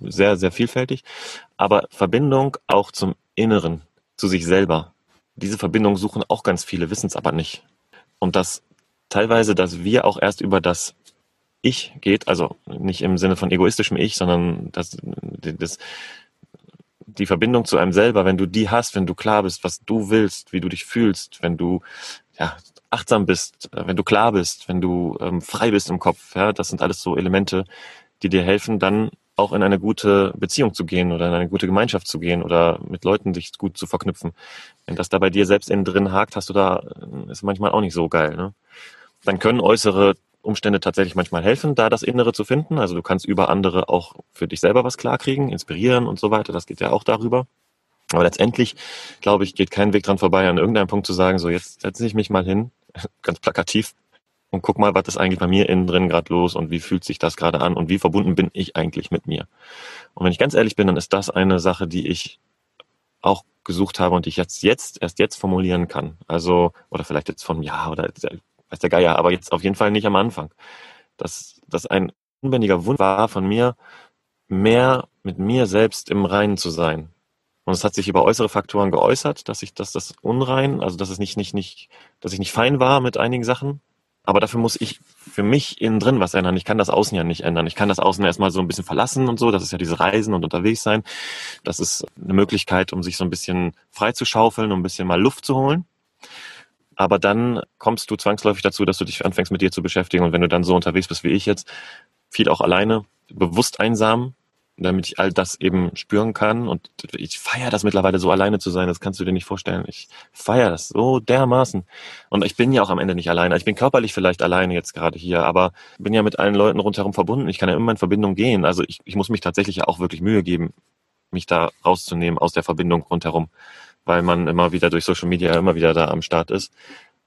sehr, sehr vielfältig. Aber Verbindung auch zum Inneren, zu sich selber. Diese Verbindung suchen auch ganz viele, wissen es aber nicht. Und das teilweise, dass wir auch erst über das Ich geht, also nicht im Sinne von egoistischem Ich, sondern das, das, die Verbindung zu einem selber, wenn du die hast, wenn du klar bist, was du willst, wie du dich fühlst, wenn du ja, achtsam bist, wenn du klar bist, wenn du ähm, frei bist im Kopf, ja, das sind alles so Elemente, die dir helfen, dann auch in eine gute Beziehung zu gehen oder in eine gute Gemeinschaft zu gehen oder mit Leuten sich gut zu verknüpfen. Wenn das da bei dir selbst innen drin hakt, hast du da, äh, ist manchmal auch nicht so geil. Ne? Dann können äußere Umstände tatsächlich manchmal helfen, da das Innere zu finden. Also du kannst über andere auch für dich selber was klarkriegen, inspirieren und so weiter. Das geht ja auch darüber. Aber letztendlich, glaube ich, geht kein Weg dran vorbei, an irgendeinem Punkt zu sagen, so jetzt setze ich mich mal hin, ganz plakativ, und guck mal, was ist eigentlich bei mir innen drin gerade los und wie fühlt sich das gerade an und wie verbunden bin ich eigentlich mit mir. Und wenn ich ganz ehrlich bin, dann ist das eine Sache, die ich auch gesucht habe und die ich jetzt, jetzt, erst jetzt formulieren kann. Also, oder vielleicht jetzt von ja oder weiß der Geier, aber jetzt auf jeden Fall nicht am Anfang. Dass das ein unbändiger Wunsch war von mir, mehr mit mir selbst im Reinen zu sein. Und es hat sich über äußere Faktoren geäußert, dass ich, dass das unrein, also dass es nicht, nicht, nicht, dass ich nicht fein war mit einigen Sachen, Aber dafür muss ich für mich innen drin was ändern. Ich kann das Außen ja nicht ändern. Ich kann das Außen erstmal so ein bisschen verlassen und so. Das ist ja diese Reisen und unterwegs sein. Das ist eine Möglichkeit, um sich so ein bisschen frei zu schaufeln, um ein bisschen mal Luft zu holen. Aber dann kommst du zwangsläufig dazu, dass du dich anfängst mit dir zu beschäftigen. Und wenn du dann so unterwegs bist wie ich jetzt, viel auch alleine, bewusst einsam, damit ich all das eben spüren kann. Und ich feiere das mittlerweile so alleine zu sein, das kannst du dir nicht vorstellen. Ich feiere das so dermaßen. Und ich bin ja auch am Ende nicht alleine. Ich bin körperlich vielleicht alleine jetzt gerade hier, aber bin ja mit allen Leuten rundherum verbunden. Ich kann ja immer in Verbindung gehen. Also ich, ich muss mich tatsächlich ja auch wirklich Mühe geben, mich da rauszunehmen aus der Verbindung rundherum, weil man immer wieder durch Social Media immer wieder da am Start ist.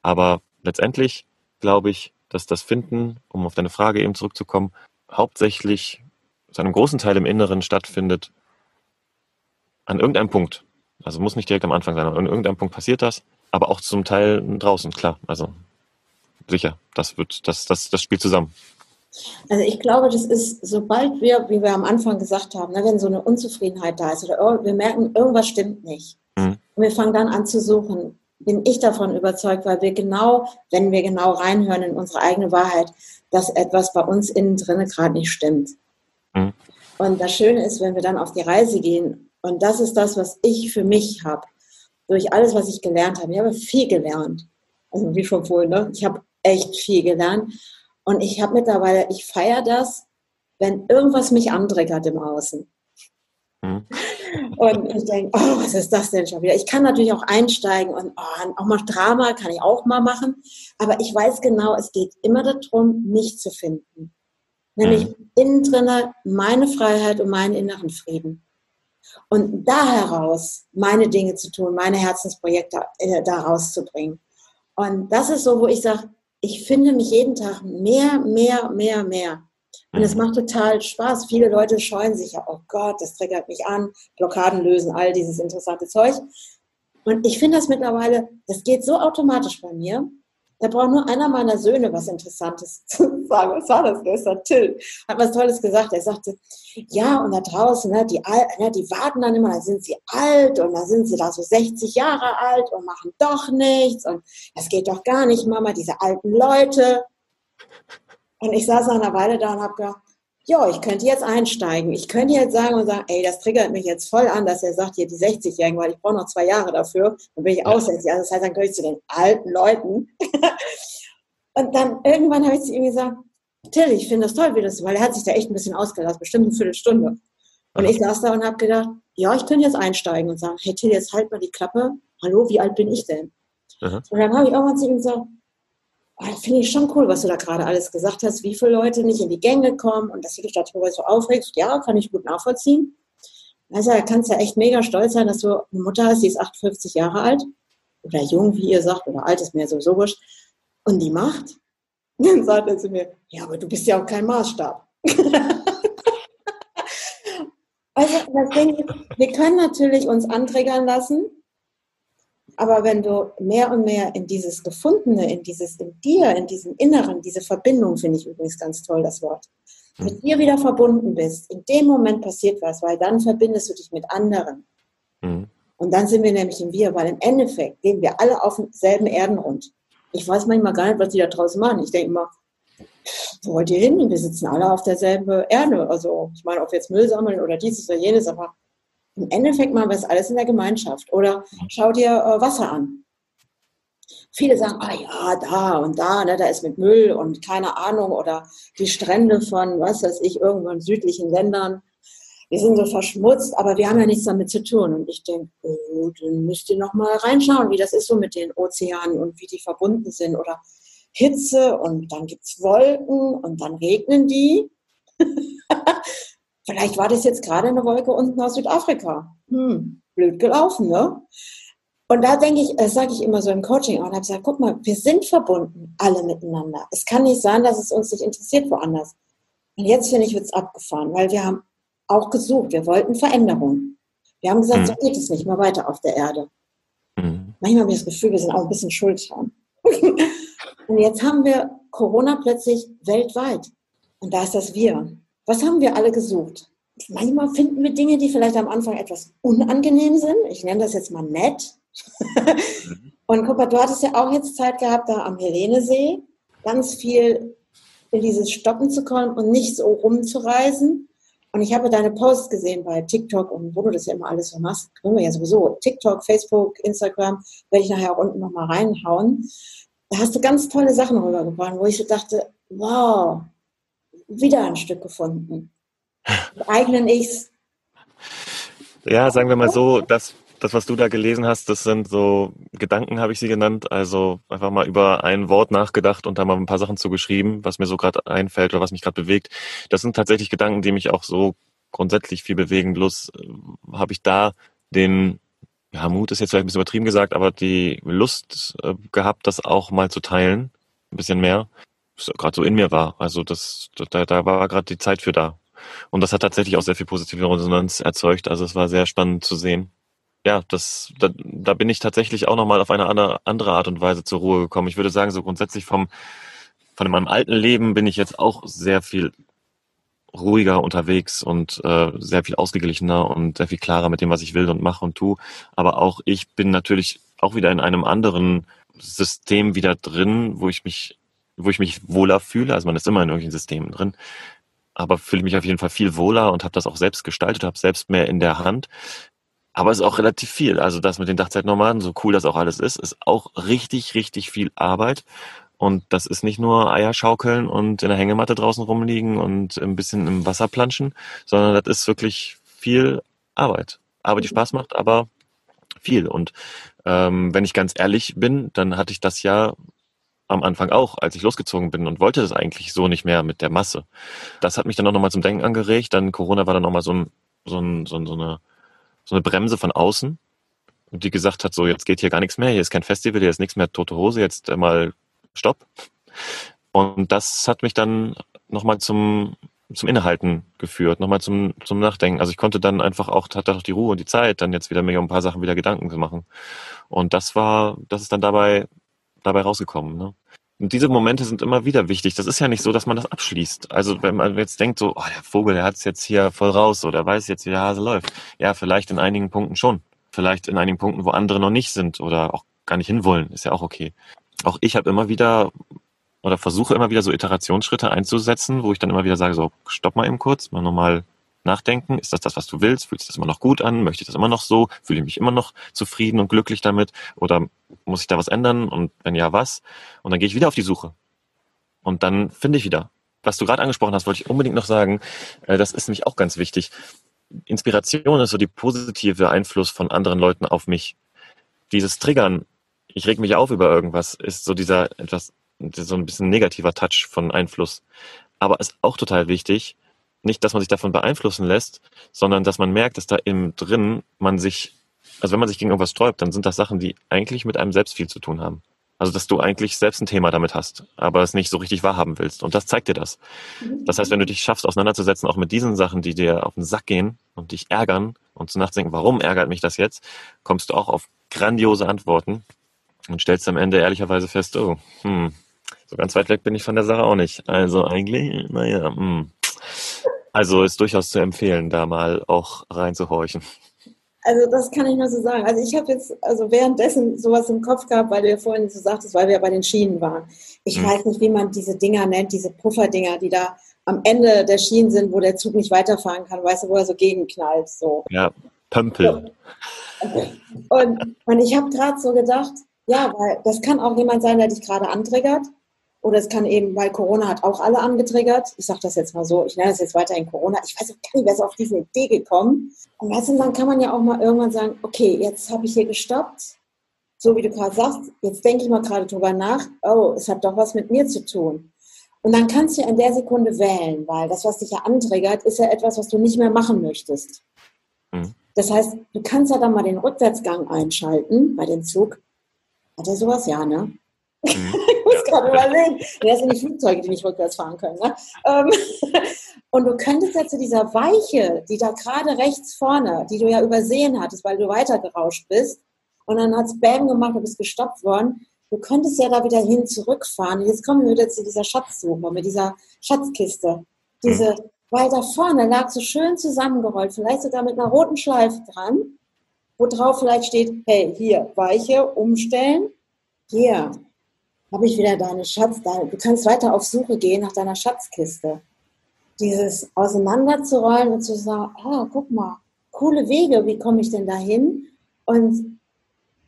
Aber letztendlich glaube ich, dass das Finden, um auf deine Frage eben zurückzukommen, hauptsächlich zu einem großen Teil im Inneren stattfindet, an irgendeinem Punkt. Also muss nicht direkt am Anfang sein, aber an irgendeinem Punkt passiert das, aber auch zum Teil draußen, klar. Also sicher, das wird, das, das, das spielt zusammen. Also ich glaube, das ist, sobald wir, wie wir am Anfang gesagt haben, ne, wenn so eine Unzufriedenheit da ist oder wir merken, irgendwas stimmt nicht. Und wir fangen dann an zu suchen, bin ich davon überzeugt, weil wir genau, wenn wir genau reinhören in unsere eigene Wahrheit, dass etwas bei uns innen drin gerade nicht stimmt. Mhm. Und das Schöne ist, wenn wir dann auf die Reise gehen, und das ist das, was ich für mich habe, durch alles, was ich gelernt habe. Ich habe viel gelernt. Also wie schon vorhin, ne? ich habe echt viel gelernt. Und ich habe mittlerweile, ich feiere das, wenn irgendwas mich antriggert im Außen. Mhm. Und ich denke, oh, was ist das denn schon wieder? Ich kann natürlich auch einsteigen und oh, auch mal Drama kann ich auch mal machen. Aber ich weiß genau, es geht immer darum, mich zu finden. Nämlich mhm. innen drinne meine Freiheit und meinen inneren Frieden. Und da heraus meine Dinge zu tun, meine Herzensprojekte äh, da rauszubringen. Und das ist so, wo ich sage, ich finde mich jeden Tag mehr, mehr, mehr, mehr. Und es mhm. macht total Spaß. Viele Leute scheuen sich ja, oh Gott, das triggert mich an, Blockaden lösen, all dieses interessante Zeug. Und ich finde das mittlerweile, das geht so automatisch bei mir. Da braucht nur einer meiner Söhne was Interessantes zu sagen. Was war das gestern? Till hat was Tolles gesagt. Er sagte, ja, und da draußen, ne, die, ne, die warten dann immer, dann sind sie alt und dann sind sie da so 60 Jahre alt und machen doch nichts und das geht doch gar nicht, Mama, diese alten Leute. Und ich saß nach einer Weile da und habe gedacht, ja, ich könnte jetzt einsteigen. Ich könnte jetzt sagen und sagen, ey, das triggert mich jetzt voll an, dass er sagt, hier die 60-Jährigen, weil ich brauche noch zwei Jahre dafür. Dann bin ich auch 60. Also das heißt, dann gehöre ich zu den alten Leuten. und dann irgendwann habe ich zu ihm gesagt, Till, ich finde das toll, wie das, weil er hat sich da echt ein bisschen ausgelassen, bestimmt eine Viertelstunde. Und ich saß da und habe gedacht, ja, ich könnte jetzt einsteigen und sagen, hey Till, jetzt halt mal die Klappe. Hallo, wie alt bin ich denn? Aha. Und dann habe ich auch mal zu ihm gesagt, oh, finde ich schon cool, was du da gerade alles gesagt hast, wie viele Leute nicht in die Gänge kommen und dass du dich darüber so aufregst. Ja, kann ich gut nachvollziehen. Also da kannst du ja echt mega stolz sein, dass du eine Mutter hast, die ist 58 Jahre alt oder jung, wie ihr sagt, oder alt ist mir sowieso wurscht. Und die macht. Dann sagt er zu mir, ja, aber du bist ja auch kein Maßstab. also das Ding ist, wir können natürlich uns anträgern lassen, aber wenn du mehr und mehr in dieses Gefundene, in dieses in dir, in diesem Inneren, diese Verbindung finde ich übrigens ganz toll, das Wort, hm. mit dir wieder verbunden bist, in dem Moment passiert was, weil dann verbindest du dich mit anderen. Mhm. Und dann sind wir nämlich im Wir, weil im Endeffekt gehen wir alle auf demselben Erdenrund. Ich weiß manchmal gar nicht, was die da draußen machen. Ich denke immer, wo wollt ihr hin? Wir sitzen alle auf derselben Erde. Also, ich meine, ob wir jetzt Müll sammeln oder dieses oder jenes, aber im Endeffekt machen wir es alles in der Gemeinschaft. Oder schau dir äh, Wasser an. Viele sagen, ah ja, da und da, ne, da ist mit Müll und keine Ahnung. Oder die Strände von, was weiß ich, irgendwo in südlichen Ländern, die sind so verschmutzt, aber wir haben ja nichts damit zu tun. Und ich denke, oh, dann müsst ihr noch mal reinschauen, wie das ist so mit den Ozeanen und wie die verbunden sind. Oder Hitze und dann gibt es Wolken und dann regnen die. Vielleicht war das jetzt gerade eine Wolke unten aus Südafrika. Hm, blöd gelaufen, ne? Und da denke ich, das sage ich immer so im Coaching und habe gesagt, guck mal, wir sind verbunden, alle miteinander. Es kann nicht sein, dass es uns nicht interessiert woanders. Und jetzt finde ich, wird es abgefahren, weil wir haben auch gesucht, wir wollten Veränderung. Wir haben gesagt, mhm. so geht es nicht mehr weiter auf der Erde. Mhm. Manchmal habe ich das Gefühl, wir sind auch ein bisschen schuld dran. und jetzt haben wir Corona plötzlich weltweit. Und da ist das Wir. Was haben wir alle gesucht? Manchmal finden wir Dinge, die vielleicht am Anfang etwas unangenehm sind. Ich nenne das jetzt mal nett. Mhm. Und guck mal, du hattest ja auch jetzt Zeit gehabt da am Helenesee. ganz viel in dieses Stoppen zu kommen und nicht so rumzureisen. Und ich habe deine Posts gesehen bei TikTok und wo du das ja immer alles so machst, können wir ja sowieso. TikTok, Facebook, Instagram, werde ich nachher auch unten nochmal reinhauen. Da hast du ganz tolle Sachen rübergebracht, wo ich so dachte, wow, wieder ein Stück gefunden. Mit eigenen Ichs. Ja, sagen wir mal so, dass das, was du da gelesen hast, das sind so Gedanken, habe ich sie genannt. Also einfach mal über ein Wort nachgedacht und da mal ein paar Sachen zugeschrieben, was mir so gerade einfällt oder was mich gerade bewegt. Das sind tatsächlich Gedanken, die mich auch so grundsätzlich viel bewegen. Bloß äh, habe ich da den, ja, Mut ist jetzt vielleicht ein bisschen übertrieben gesagt, aber die Lust äh, gehabt, das auch mal zu teilen, ein bisschen mehr, gerade so in mir war. Also das, da, da war gerade die Zeit für da. Und das hat tatsächlich auch sehr viel positive Resonanz erzeugt. Also es war sehr spannend zu sehen ja, das, da, da bin ich tatsächlich auch nochmal auf eine andere Art und Weise zur Ruhe gekommen. Ich würde sagen, so grundsätzlich vom, von meinem alten Leben bin ich jetzt auch sehr viel ruhiger unterwegs und äh, sehr viel ausgeglichener und sehr viel klarer mit dem, was ich will und mache und tu. Aber auch ich bin natürlich auch wieder in einem anderen System wieder drin, wo ich mich, wo ich mich wohler fühle. Also man ist immer in irgendwelchen Systemen drin, aber fühle mich auf jeden Fall viel wohler und habe das auch selbst gestaltet, habe selbst mehr in der Hand. Aber es ist auch relativ viel. Also das mit den Dachzeitnomaden, so cool das auch alles ist, ist auch richtig, richtig viel Arbeit. Und das ist nicht nur Eierschaukeln und in der Hängematte draußen rumliegen und ein bisschen im Wasser planschen, sondern das ist wirklich viel Arbeit. Arbeit, die Spaß macht, aber viel. Und ähm, wenn ich ganz ehrlich bin, dann hatte ich das ja am Anfang auch, als ich losgezogen bin und wollte das eigentlich so nicht mehr mit der Masse. Das hat mich dann auch nochmal zum Denken angeregt. Dann Corona war dann nochmal so, ein, so, ein, so, ein, so eine so eine Bremse von außen, die gesagt hat, so jetzt geht hier gar nichts mehr, hier ist kein Festival, hier ist nichts mehr tote Hose, jetzt mal Stopp. Und das hat mich dann nochmal zum, zum Innehalten geführt, nochmal zum, zum Nachdenken. Also ich konnte dann einfach auch, hatte auch die Ruhe und die Zeit, dann jetzt wieder mir um ein paar Sachen wieder Gedanken zu machen. Und das war, das ist dann dabei, dabei rausgekommen. Ne? Und diese Momente sind immer wieder wichtig. Das ist ja nicht so, dass man das abschließt. Also wenn man jetzt denkt, so, oh, der Vogel, der hat es jetzt hier voll raus oder weiß jetzt, wie der Hase läuft. Ja, vielleicht in einigen Punkten schon. Vielleicht in einigen Punkten, wo andere noch nicht sind oder auch gar nicht hinwollen. Ist ja auch okay. Auch ich habe immer wieder oder versuche immer wieder so Iterationsschritte einzusetzen, wo ich dann immer wieder sage, so, stopp mal eben kurz, mal nochmal nachdenken. Ist das das, was du willst? Fühlt sich das immer noch gut an? Möchte ich das immer noch so? Fühle ich mich immer noch zufrieden und glücklich damit? Oder muss ich da was ändern? Und wenn ja, was? Und dann gehe ich wieder auf die Suche. Und dann finde ich wieder. Was du gerade angesprochen hast, wollte ich unbedingt noch sagen. Äh, das ist nämlich auch ganz wichtig. Inspiration ist so die positive Einfluss von anderen Leuten auf mich. Dieses Triggern, ich reg mich auf über irgendwas, ist so dieser etwas, so ein bisschen negativer Touch von Einfluss. Aber ist auch total wichtig, nicht, dass man sich davon beeinflussen lässt, sondern dass man merkt, dass da im drin man sich, also wenn man sich gegen irgendwas sträubt, dann sind das Sachen, die eigentlich mit einem selbst viel zu tun haben. Also dass du eigentlich selbst ein Thema damit hast, aber es nicht so richtig wahrhaben willst. Und das zeigt dir das. Das heißt, wenn du dich schaffst, auseinanderzusetzen, auch mit diesen Sachen, die dir auf den Sack gehen und dich ärgern und zu nachdenken, warum ärgert mich das jetzt, kommst du auch auf grandiose Antworten und stellst am Ende ehrlicherweise fest, oh, hm, so ganz weit weg bin ich von der Sache auch nicht. Also eigentlich, naja, hm. Also ist durchaus zu empfehlen, da mal auch reinzuhorchen. Also das kann ich nur so sagen. Also ich habe jetzt also währenddessen sowas im Kopf gehabt, weil du ja vorhin so sagtest, weil wir ja bei den Schienen waren. Ich hm. weiß nicht, wie man diese Dinger nennt, diese Pufferdinger, die da am Ende der Schienen sind, wo der Zug nicht weiterfahren kann, weißt du, wo er so gegenknallt. So. Ja, Pömpel. Und, und ich habe gerade so gedacht, ja, weil das kann auch jemand sein, der dich gerade antriggert. Oder es kann eben, weil Corona hat auch alle angetriggert. Ich sage das jetzt mal so, ich nenne es jetzt weiterhin Corona. Ich weiß auch gar nicht, wer ist auf diese Idee gekommen. Und weißt du, dann kann man ja auch mal irgendwann sagen, okay, jetzt habe ich hier gestoppt. So wie du gerade sagst, jetzt denke ich mal gerade drüber nach, oh, es hat doch was mit mir zu tun. Und dann kannst du in der Sekunde wählen, weil das, was dich ja antriggert, ist ja etwas, was du nicht mehr machen möchtest. Mhm. Das heißt, du kannst ja dann mal den Rückwärtsgang einschalten bei dem Zug. Hat er sowas? Ja, ne? Mhm. gerade überlegen. Das sind die Flugzeuge, die nicht rückwärts fahren können. Ne? Ähm, und du könntest ja zu dieser Weiche, die da gerade rechts vorne, die du ja übersehen hattest, weil du weitergerauscht bist, und dann hat es Bam gemacht, du bist gestoppt worden, du könntest ja da wieder hin zurückfahren. Und jetzt kommen wir wieder zu dieser Schatzsuche, mit dieser Schatzkiste. Diese, mhm. weil da vorne lag so schön zusammengerollt, vielleicht sogar mit einer roten Schleife dran, wo drauf vielleicht steht, hey, hier, Weiche, umstellen, hier, habe ich wieder deine Schatz, du kannst weiter auf Suche gehen nach deiner Schatzkiste. Dieses auseinanderzurollen und zu sagen, oh, guck mal, coole Wege, wie komme ich denn dahin? Und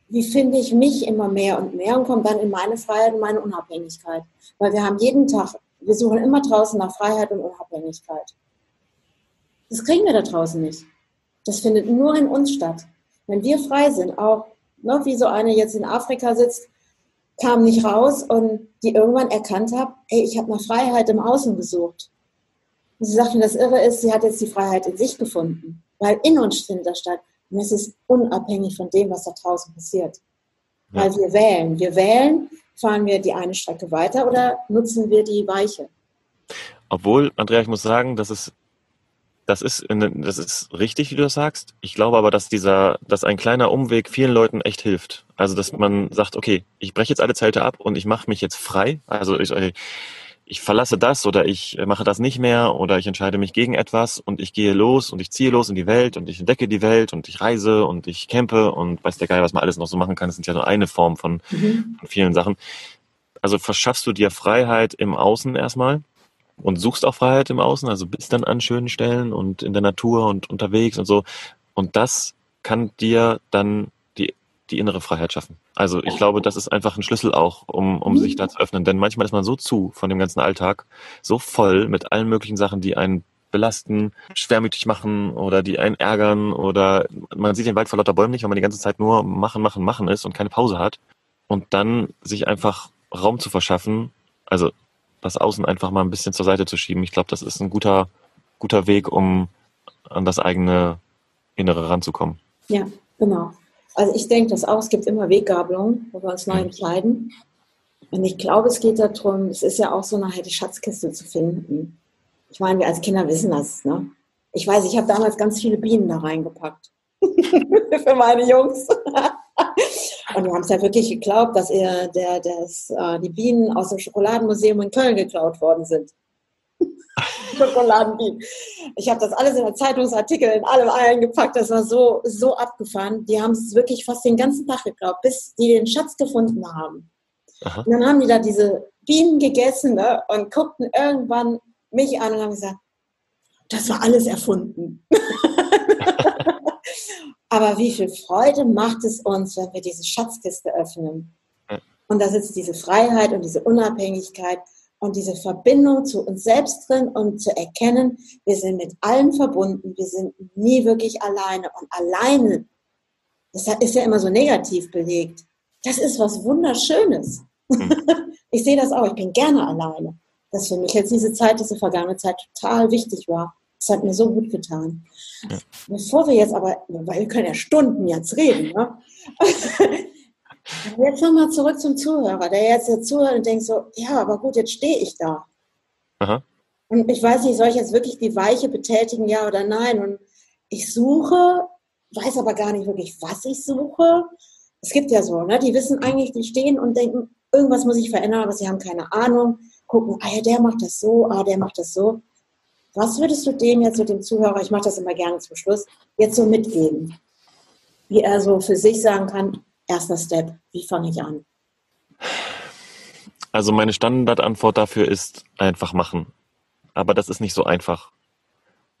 wie finde ich mich immer mehr und mehr und komme dann in meine Freiheit und meine Unabhängigkeit. Weil wir haben jeden Tag, wir suchen immer draußen nach Freiheit und Unabhängigkeit. Das kriegen wir da draußen nicht. Das findet nur in uns statt. Wenn wir frei sind, auch ne, wie so eine jetzt in Afrika sitzt, kam nicht raus und die irgendwann erkannt hat, ey, ich habe nach Freiheit im Außen gesucht. Und sie sagte, das Irre ist, sie hat jetzt die Freiheit in sich gefunden, weil in uns stimmt das statt. Und es ist unabhängig von dem, was da draußen passiert. Ja. Weil wir wählen. Wir wählen, fahren wir die eine Strecke weiter oder nutzen wir die Weiche. Obwohl, Andrea, ich muss sagen, das ist, das ist, das ist richtig, wie du das sagst. Ich glaube aber, dass dieser, dass ein kleiner Umweg vielen Leuten echt hilft. Also, dass man sagt, okay, ich breche jetzt alle Zelte ab und ich mache mich jetzt frei. Also, ich, ich verlasse das oder ich mache das nicht mehr oder ich entscheide mich gegen etwas und ich gehe los und ich ziehe los in die Welt und ich entdecke die Welt und ich reise und ich campe und weiß der Geil, was man alles noch so machen kann. Das sind ja nur eine Form von, mhm. von vielen Sachen. Also verschaffst du dir Freiheit im Außen erstmal und suchst auch Freiheit im Außen, also bist dann an schönen Stellen und in der Natur und unterwegs und so. Und das kann dir dann die innere Freiheit schaffen. Also ich glaube, das ist einfach ein Schlüssel auch, um, um sich da zu öffnen. Denn manchmal ist man so zu von dem ganzen Alltag, so voll mit allen möglichen Sachen, die einen belasten, schwermütig machen oder die einen ärgern oder man sieht den Wald vor lauter Bäumen nicht, weil man die ganze Zeit nur machen, machen, machen ist und keine Pause hat. Und dann sich einfach Raum zu verschaffen, also das Außen einfach mal ein bisschen zur Seite zu schieben. Ich glaube, das ist ein guter, guter Weg, um an das eigene Innere ranzukommen. Ja, genau. Also ich denke das auch, es gibt immer Weggabelungen, wo wir uns neu entscheiden. Und ich glaube, es geht darum, es ist ja auch so nachher die Schatzkiste zu finden. Ich meine, wir als Kinder wissen das. Ne? Ich weiß, ich habe damals ganz viele Bienen da reingepackt. Für meine Jungs. Und wir haben es ja wirklich geglaubt, dass ihr der, das, äh, die Bienen aus dem Schokoladenmuseum in Köln geklaut worden sind. Schokoladenbienen. Ich habe das alles in der Zeitungsartikel, in allem eingepackt. Das war so, so abgefahren. Die haben es wirklich fast den ganzen Tag geglaubt, bis die den Schatz gefunden haben. Aha. Und dann haben die da diese Bienen gegessen ne, und guckten irgendwann mich an und haben gesagt, das war alles erfunden. Aber wie viel Freude macht es uns, wenn wir diese Schatzkiste öffnen? Und da sitzt diese Freiheit und diese Unabhängigkeit und diese Verbindung zu uns selbst drin und zu erkennen, wir sind mit allen verbunden, wir sind nie wirklich alleine. Und alleine, das ist ja immer so negativ belegt, das ist was Wunderschönes. Mhm. ich sehe das auch, ich bin gerne alleine. Das für mich jetzt diese Zeit, diese vergangene Zeit total wichtig war. Das hat mir so gut getan. Ja. Bevor wir jetzt aber, weil wir können ja Stunden jetzt reden, ne? Jetzt nochmal zurück zum Zuhörer, der jetzt hier zuhört und denkt so, ja, aber gut, jetzt stehe ich da. Aha. Und ich weiß nicht, soll ich jetzt wirklich die Weiche betätigen, ja oder nein? Und ich suche, weiß aber gar nicht wirklich, was ich suche. Es gibt ja so, ne? die wissen eigentlich, die stehen und denken, irgendwas muss ich verändern, aber sie haben keine Ahnung. Gucken, ah ja, der macht das so, ah, der macht das so. Was würdest du dem jetzt mit dem Zuhörer, ich mache das immer gerne zum Schluss, jetzt so mitgeben? Wie er so für sich sagen kann, erster Step? Wie fange ich an? Also meine Standardantwort dafür ist einfach machen. Aber das ist nicht so einfach.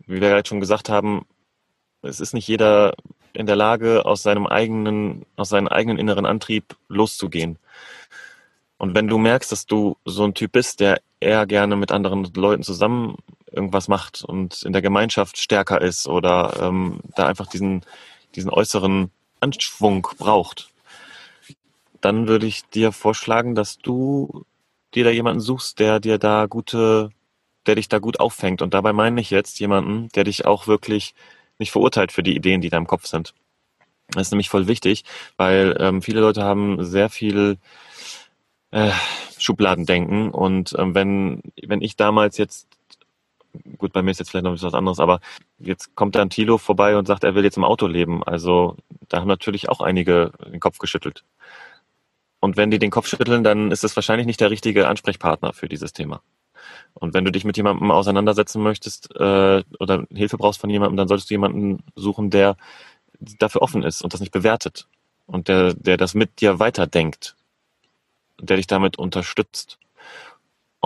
Wie wir gerade schon gesagt haben, es ist nicht jeder in der Lage, aus seinem eigenen, aus seinem eigenen inneren Antrieb loszugehen. Und wenn du merkst, dass du so ein Typ bist, der eher gerne mit anderen Leuten zusammen irgendwas macht und in der Gemeinschaft stärker ist oder ähm, da einfach diesen, diesen äußeren Anschwung braucht, dann würde ich dir vorschlagen, dass du dir da jemanden suchst, der dir da gute, der dich da gut auffängt. Und dabei meine ich jetzt jemanden, der dich auch wirklich nicht verurteilt für die Ideen, die da im Kopf sind. Das ist nämlich voll wichtig, weil ähm, viele Leute haben sehr viel äh, Schubladendenken und ähm, wenn, wenn ich damals jetzt gut, bei mir ist jetzt vielleicht noch was anderes, aber jetzt kommt dann Thilo vorbei und sagt, er will jetzt im Auto leben. Also da haben natürlich auch einige den Kopf geschüttelt. Und wenn die den Kopf schütteln, dann ist es wahrscheinlich nicht der richtige Ansprechpartner für dieses Thema. Und wenn du dich mit jemandem auseinandersetzen möchtest äh, oder Hilfe brauchst von jemandem, dann solltest du jemanden suchen, der dafür offen ist und das nicht bewertet und der, der das mit dir weiterdenkt. der dich damit unterstützt.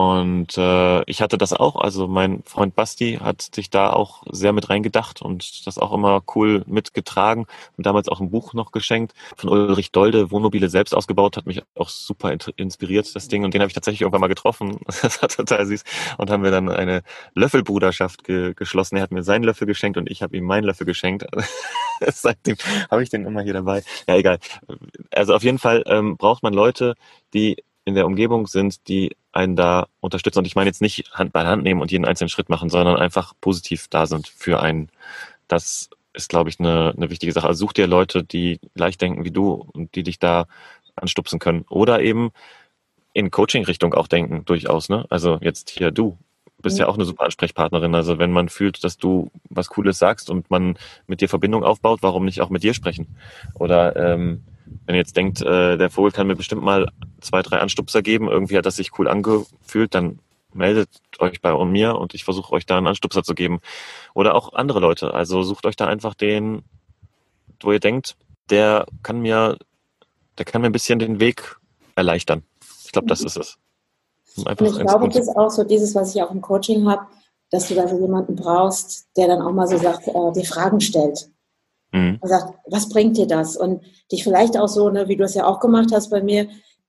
Und äh, ich hatte das auch, also mein Freund Basti hat sich da auch sehr mit reingedacht und das auch immer cool mitgetragen und damals auch ein Buch noch geschenkt von Ulrich Dolde, Wohnmobile selbst ausgebaut, hat mich auch super inspiriert, das Ding. Und den habe ich tatsächlich irgendwann mal getroffen. Das war total süß. Und haben wir dann eine Löffelbruderschaft ge geschlossen. Er hat mir seinen Löffel geschenkt und ich habe ihm meinen Löffel geschenkt. Seitdem habe ich den immer hier dabei. Ja, egal. Also auf jeden Fall ähm, braucht man Leute, die in der Umgebung sind, die einen da unterstützen. Und ich meine jetzt nicht Hand bei Hand nehmen und jeden einzelnen Schritt machen, sondern einfach positiv da sind für einen. Das ist, glaube ich, eine, eine wichtige Sache. Also such dir Leute, die gleich denken wie du und die dich da anstupsen können. Oder eben in Coaching-Richtung auch denken, durchaus. Ne? Also jetzt hier du bist ja. auch eine super Ansprechpartnerin. Also wenn man fühlt, dass du was Cooles sagst und man mit dir Verbindung aufbaut, warum nicht auch mit dir sprechen? Oder ähm, wenn ihr jetzt denkt, äh, der Vogel kann mir bestimmt mal zwei, drei Anstupser geben, irgendwie hat das sich cool angefühlt, dann meldet euch bei mir und ich versuche euch da einen Anstupser zu geben. Oder auch andere Leute. Also sucht euch da einfach den, wo ihr denkt, der kann mir, der kann mir ein bisschen den Weg erleichtern. Ich glaube, das mhm. ist es. Einfach und ich glaube, das ist auch so dieses, was ich auch im Coaching habe, dass du da so jemanden brauchst, der dann auch mal so sagt, äh, die Fragen stellt. Mhm. Und sagt, was bringt dir das? Und dich vielleicht auch so, ne, wie du es ja auch gemacht hast bei mir,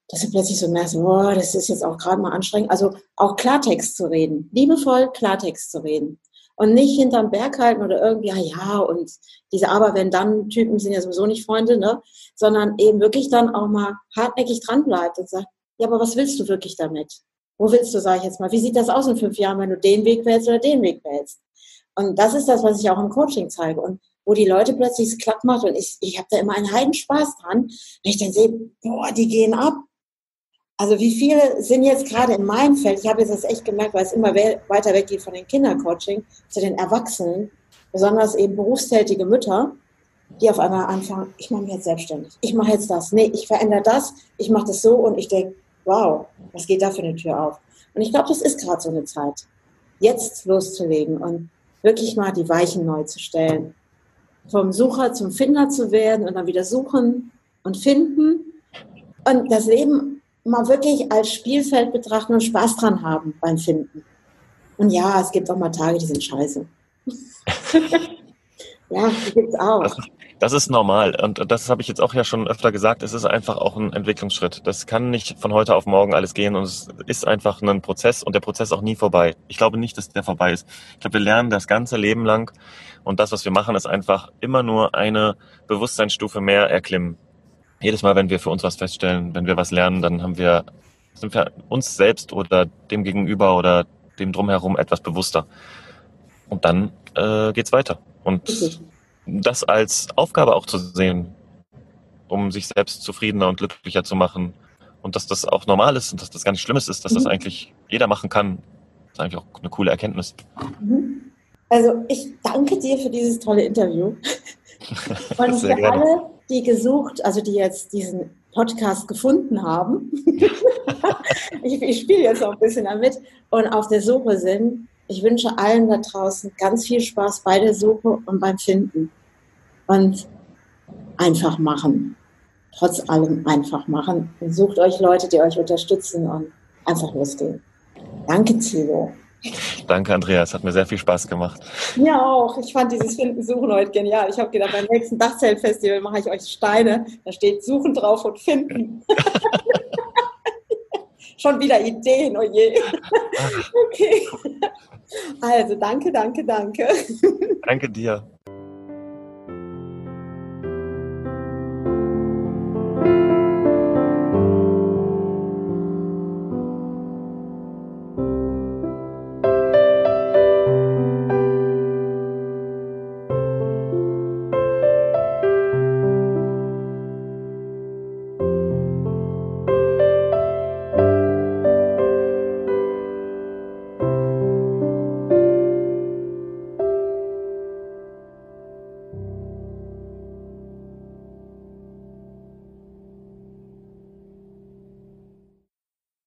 dass du plötzlich so merkst, oh, das ist jetzt auch gerade mal anstrengend. Also auch Klartext zu reden, liebevoll Klartext zu reden. Und nicht hinterm Berg halten oder irgendwie, ja, ja, und diese Aber-wenn-dann-Typen sind ja sowieso nicht Freunde, ne? Sondern eben wirklich dann auch mal hartnäckig dranbleibt und sagt, ja, aber was willst du wirklich damit? Wo willst du, sage ich jetzt mal, wie sieht das aus in fünf Jahren, wenn du den Weg wählst oder den Weg wählst? Und das ist das, was ich auch im Coaching zeige. Und wo die Leute plötzlich es klapp machen. Und ich, ich habe da immer einen Heidenspaß dran, wenn ich dann sehe, boah, die gehen ab. Also wie viele sind jetzt gerade in meinem Feld, ich habe jetzt das echt gemerkt, weil es immer weiter weggeht von den Kindercoaching zu den Erwachsenen, besonders eben berufstätige Mütter, die auf einmal anfangen, ich mache mich jetzt selbstständig, ich mache jetzt das, nee, ich verändere das, ich mache das so und ich denke, wow, was geht da für eine Tür auf? Und ich glaube, das ist gerade so eine Zeit, jetzt loszulegen und wirklich mal die Weichen neu zu stellen vom Sucher zum Finder zu werden und dann wieder suchen und finden und das Leben mal wirklich als Spielfeld betrachten und Spaß dran haben beim Finden. Und ja, es gibt auch mal Tage, die sind scheiße. ja, die gibt es auch. Das, ist normal und das habe ich jetzt auch ja schon öfter gesagt. Es ist einfach auch ein Entwicklungsschritt. Das kann nicht von heute auf morgen alles gehen und es ist einfach ein Prozess und der Prozess auch nie vorbei. Ich glaube nicht, dass der vorbei ist. Ich glaube, wir lernen das ganze Leben lang und das, was wir machen, ist einfach immer nur eine Bewusstseinsstufe mehr erklimmen. Jedes Mal, wenn wir für uns was feststellen, wenn wir was lernen, dann haben wir, sind wir uns selbst oder dem Gegenüber oder dem drumherum etwas bewusster. Und dann äh, geht's weiter. Und das als Aufgabe auch zu sehen, um sich selbst zufriedener und glücklicher zu machen. Und dass das auch normal ist und dass das gar nicht Schlimmes ist, dass das mhm. eigentlich jeder machen kann, ist eigentlich auch eine coole Erkenntnis. Mhm. Also ich danke dir für dieses tolle Interview. Und für gerne. alle, die gesucht, also die jetzt diesen Podcast gefunden haben, ich, ich spiele jetzt auch ein bisschen damit und auf der Suche sind, ich wünsche allen da draußen ganz viel Spaß bei der Suche und beim Finden. Und einfach machen. Trotz allem einfach machen. Sucht euch Leute, die euch unterstützen und einfach losgehen. Danke, Thilo. Danke, Andreas. Hat mir sehr viel Spaß gemacht. Mir auch. Ich fand dieses Finden, Suchen heute genial. Ich habe gedacht, beim nächsten Dachzeltfestival mache ich euch Steine. Da steht Suchen drauf und Finden. Schon wieder Ideen, oh je. Okay. Also danke, danke, danke. Danke dir.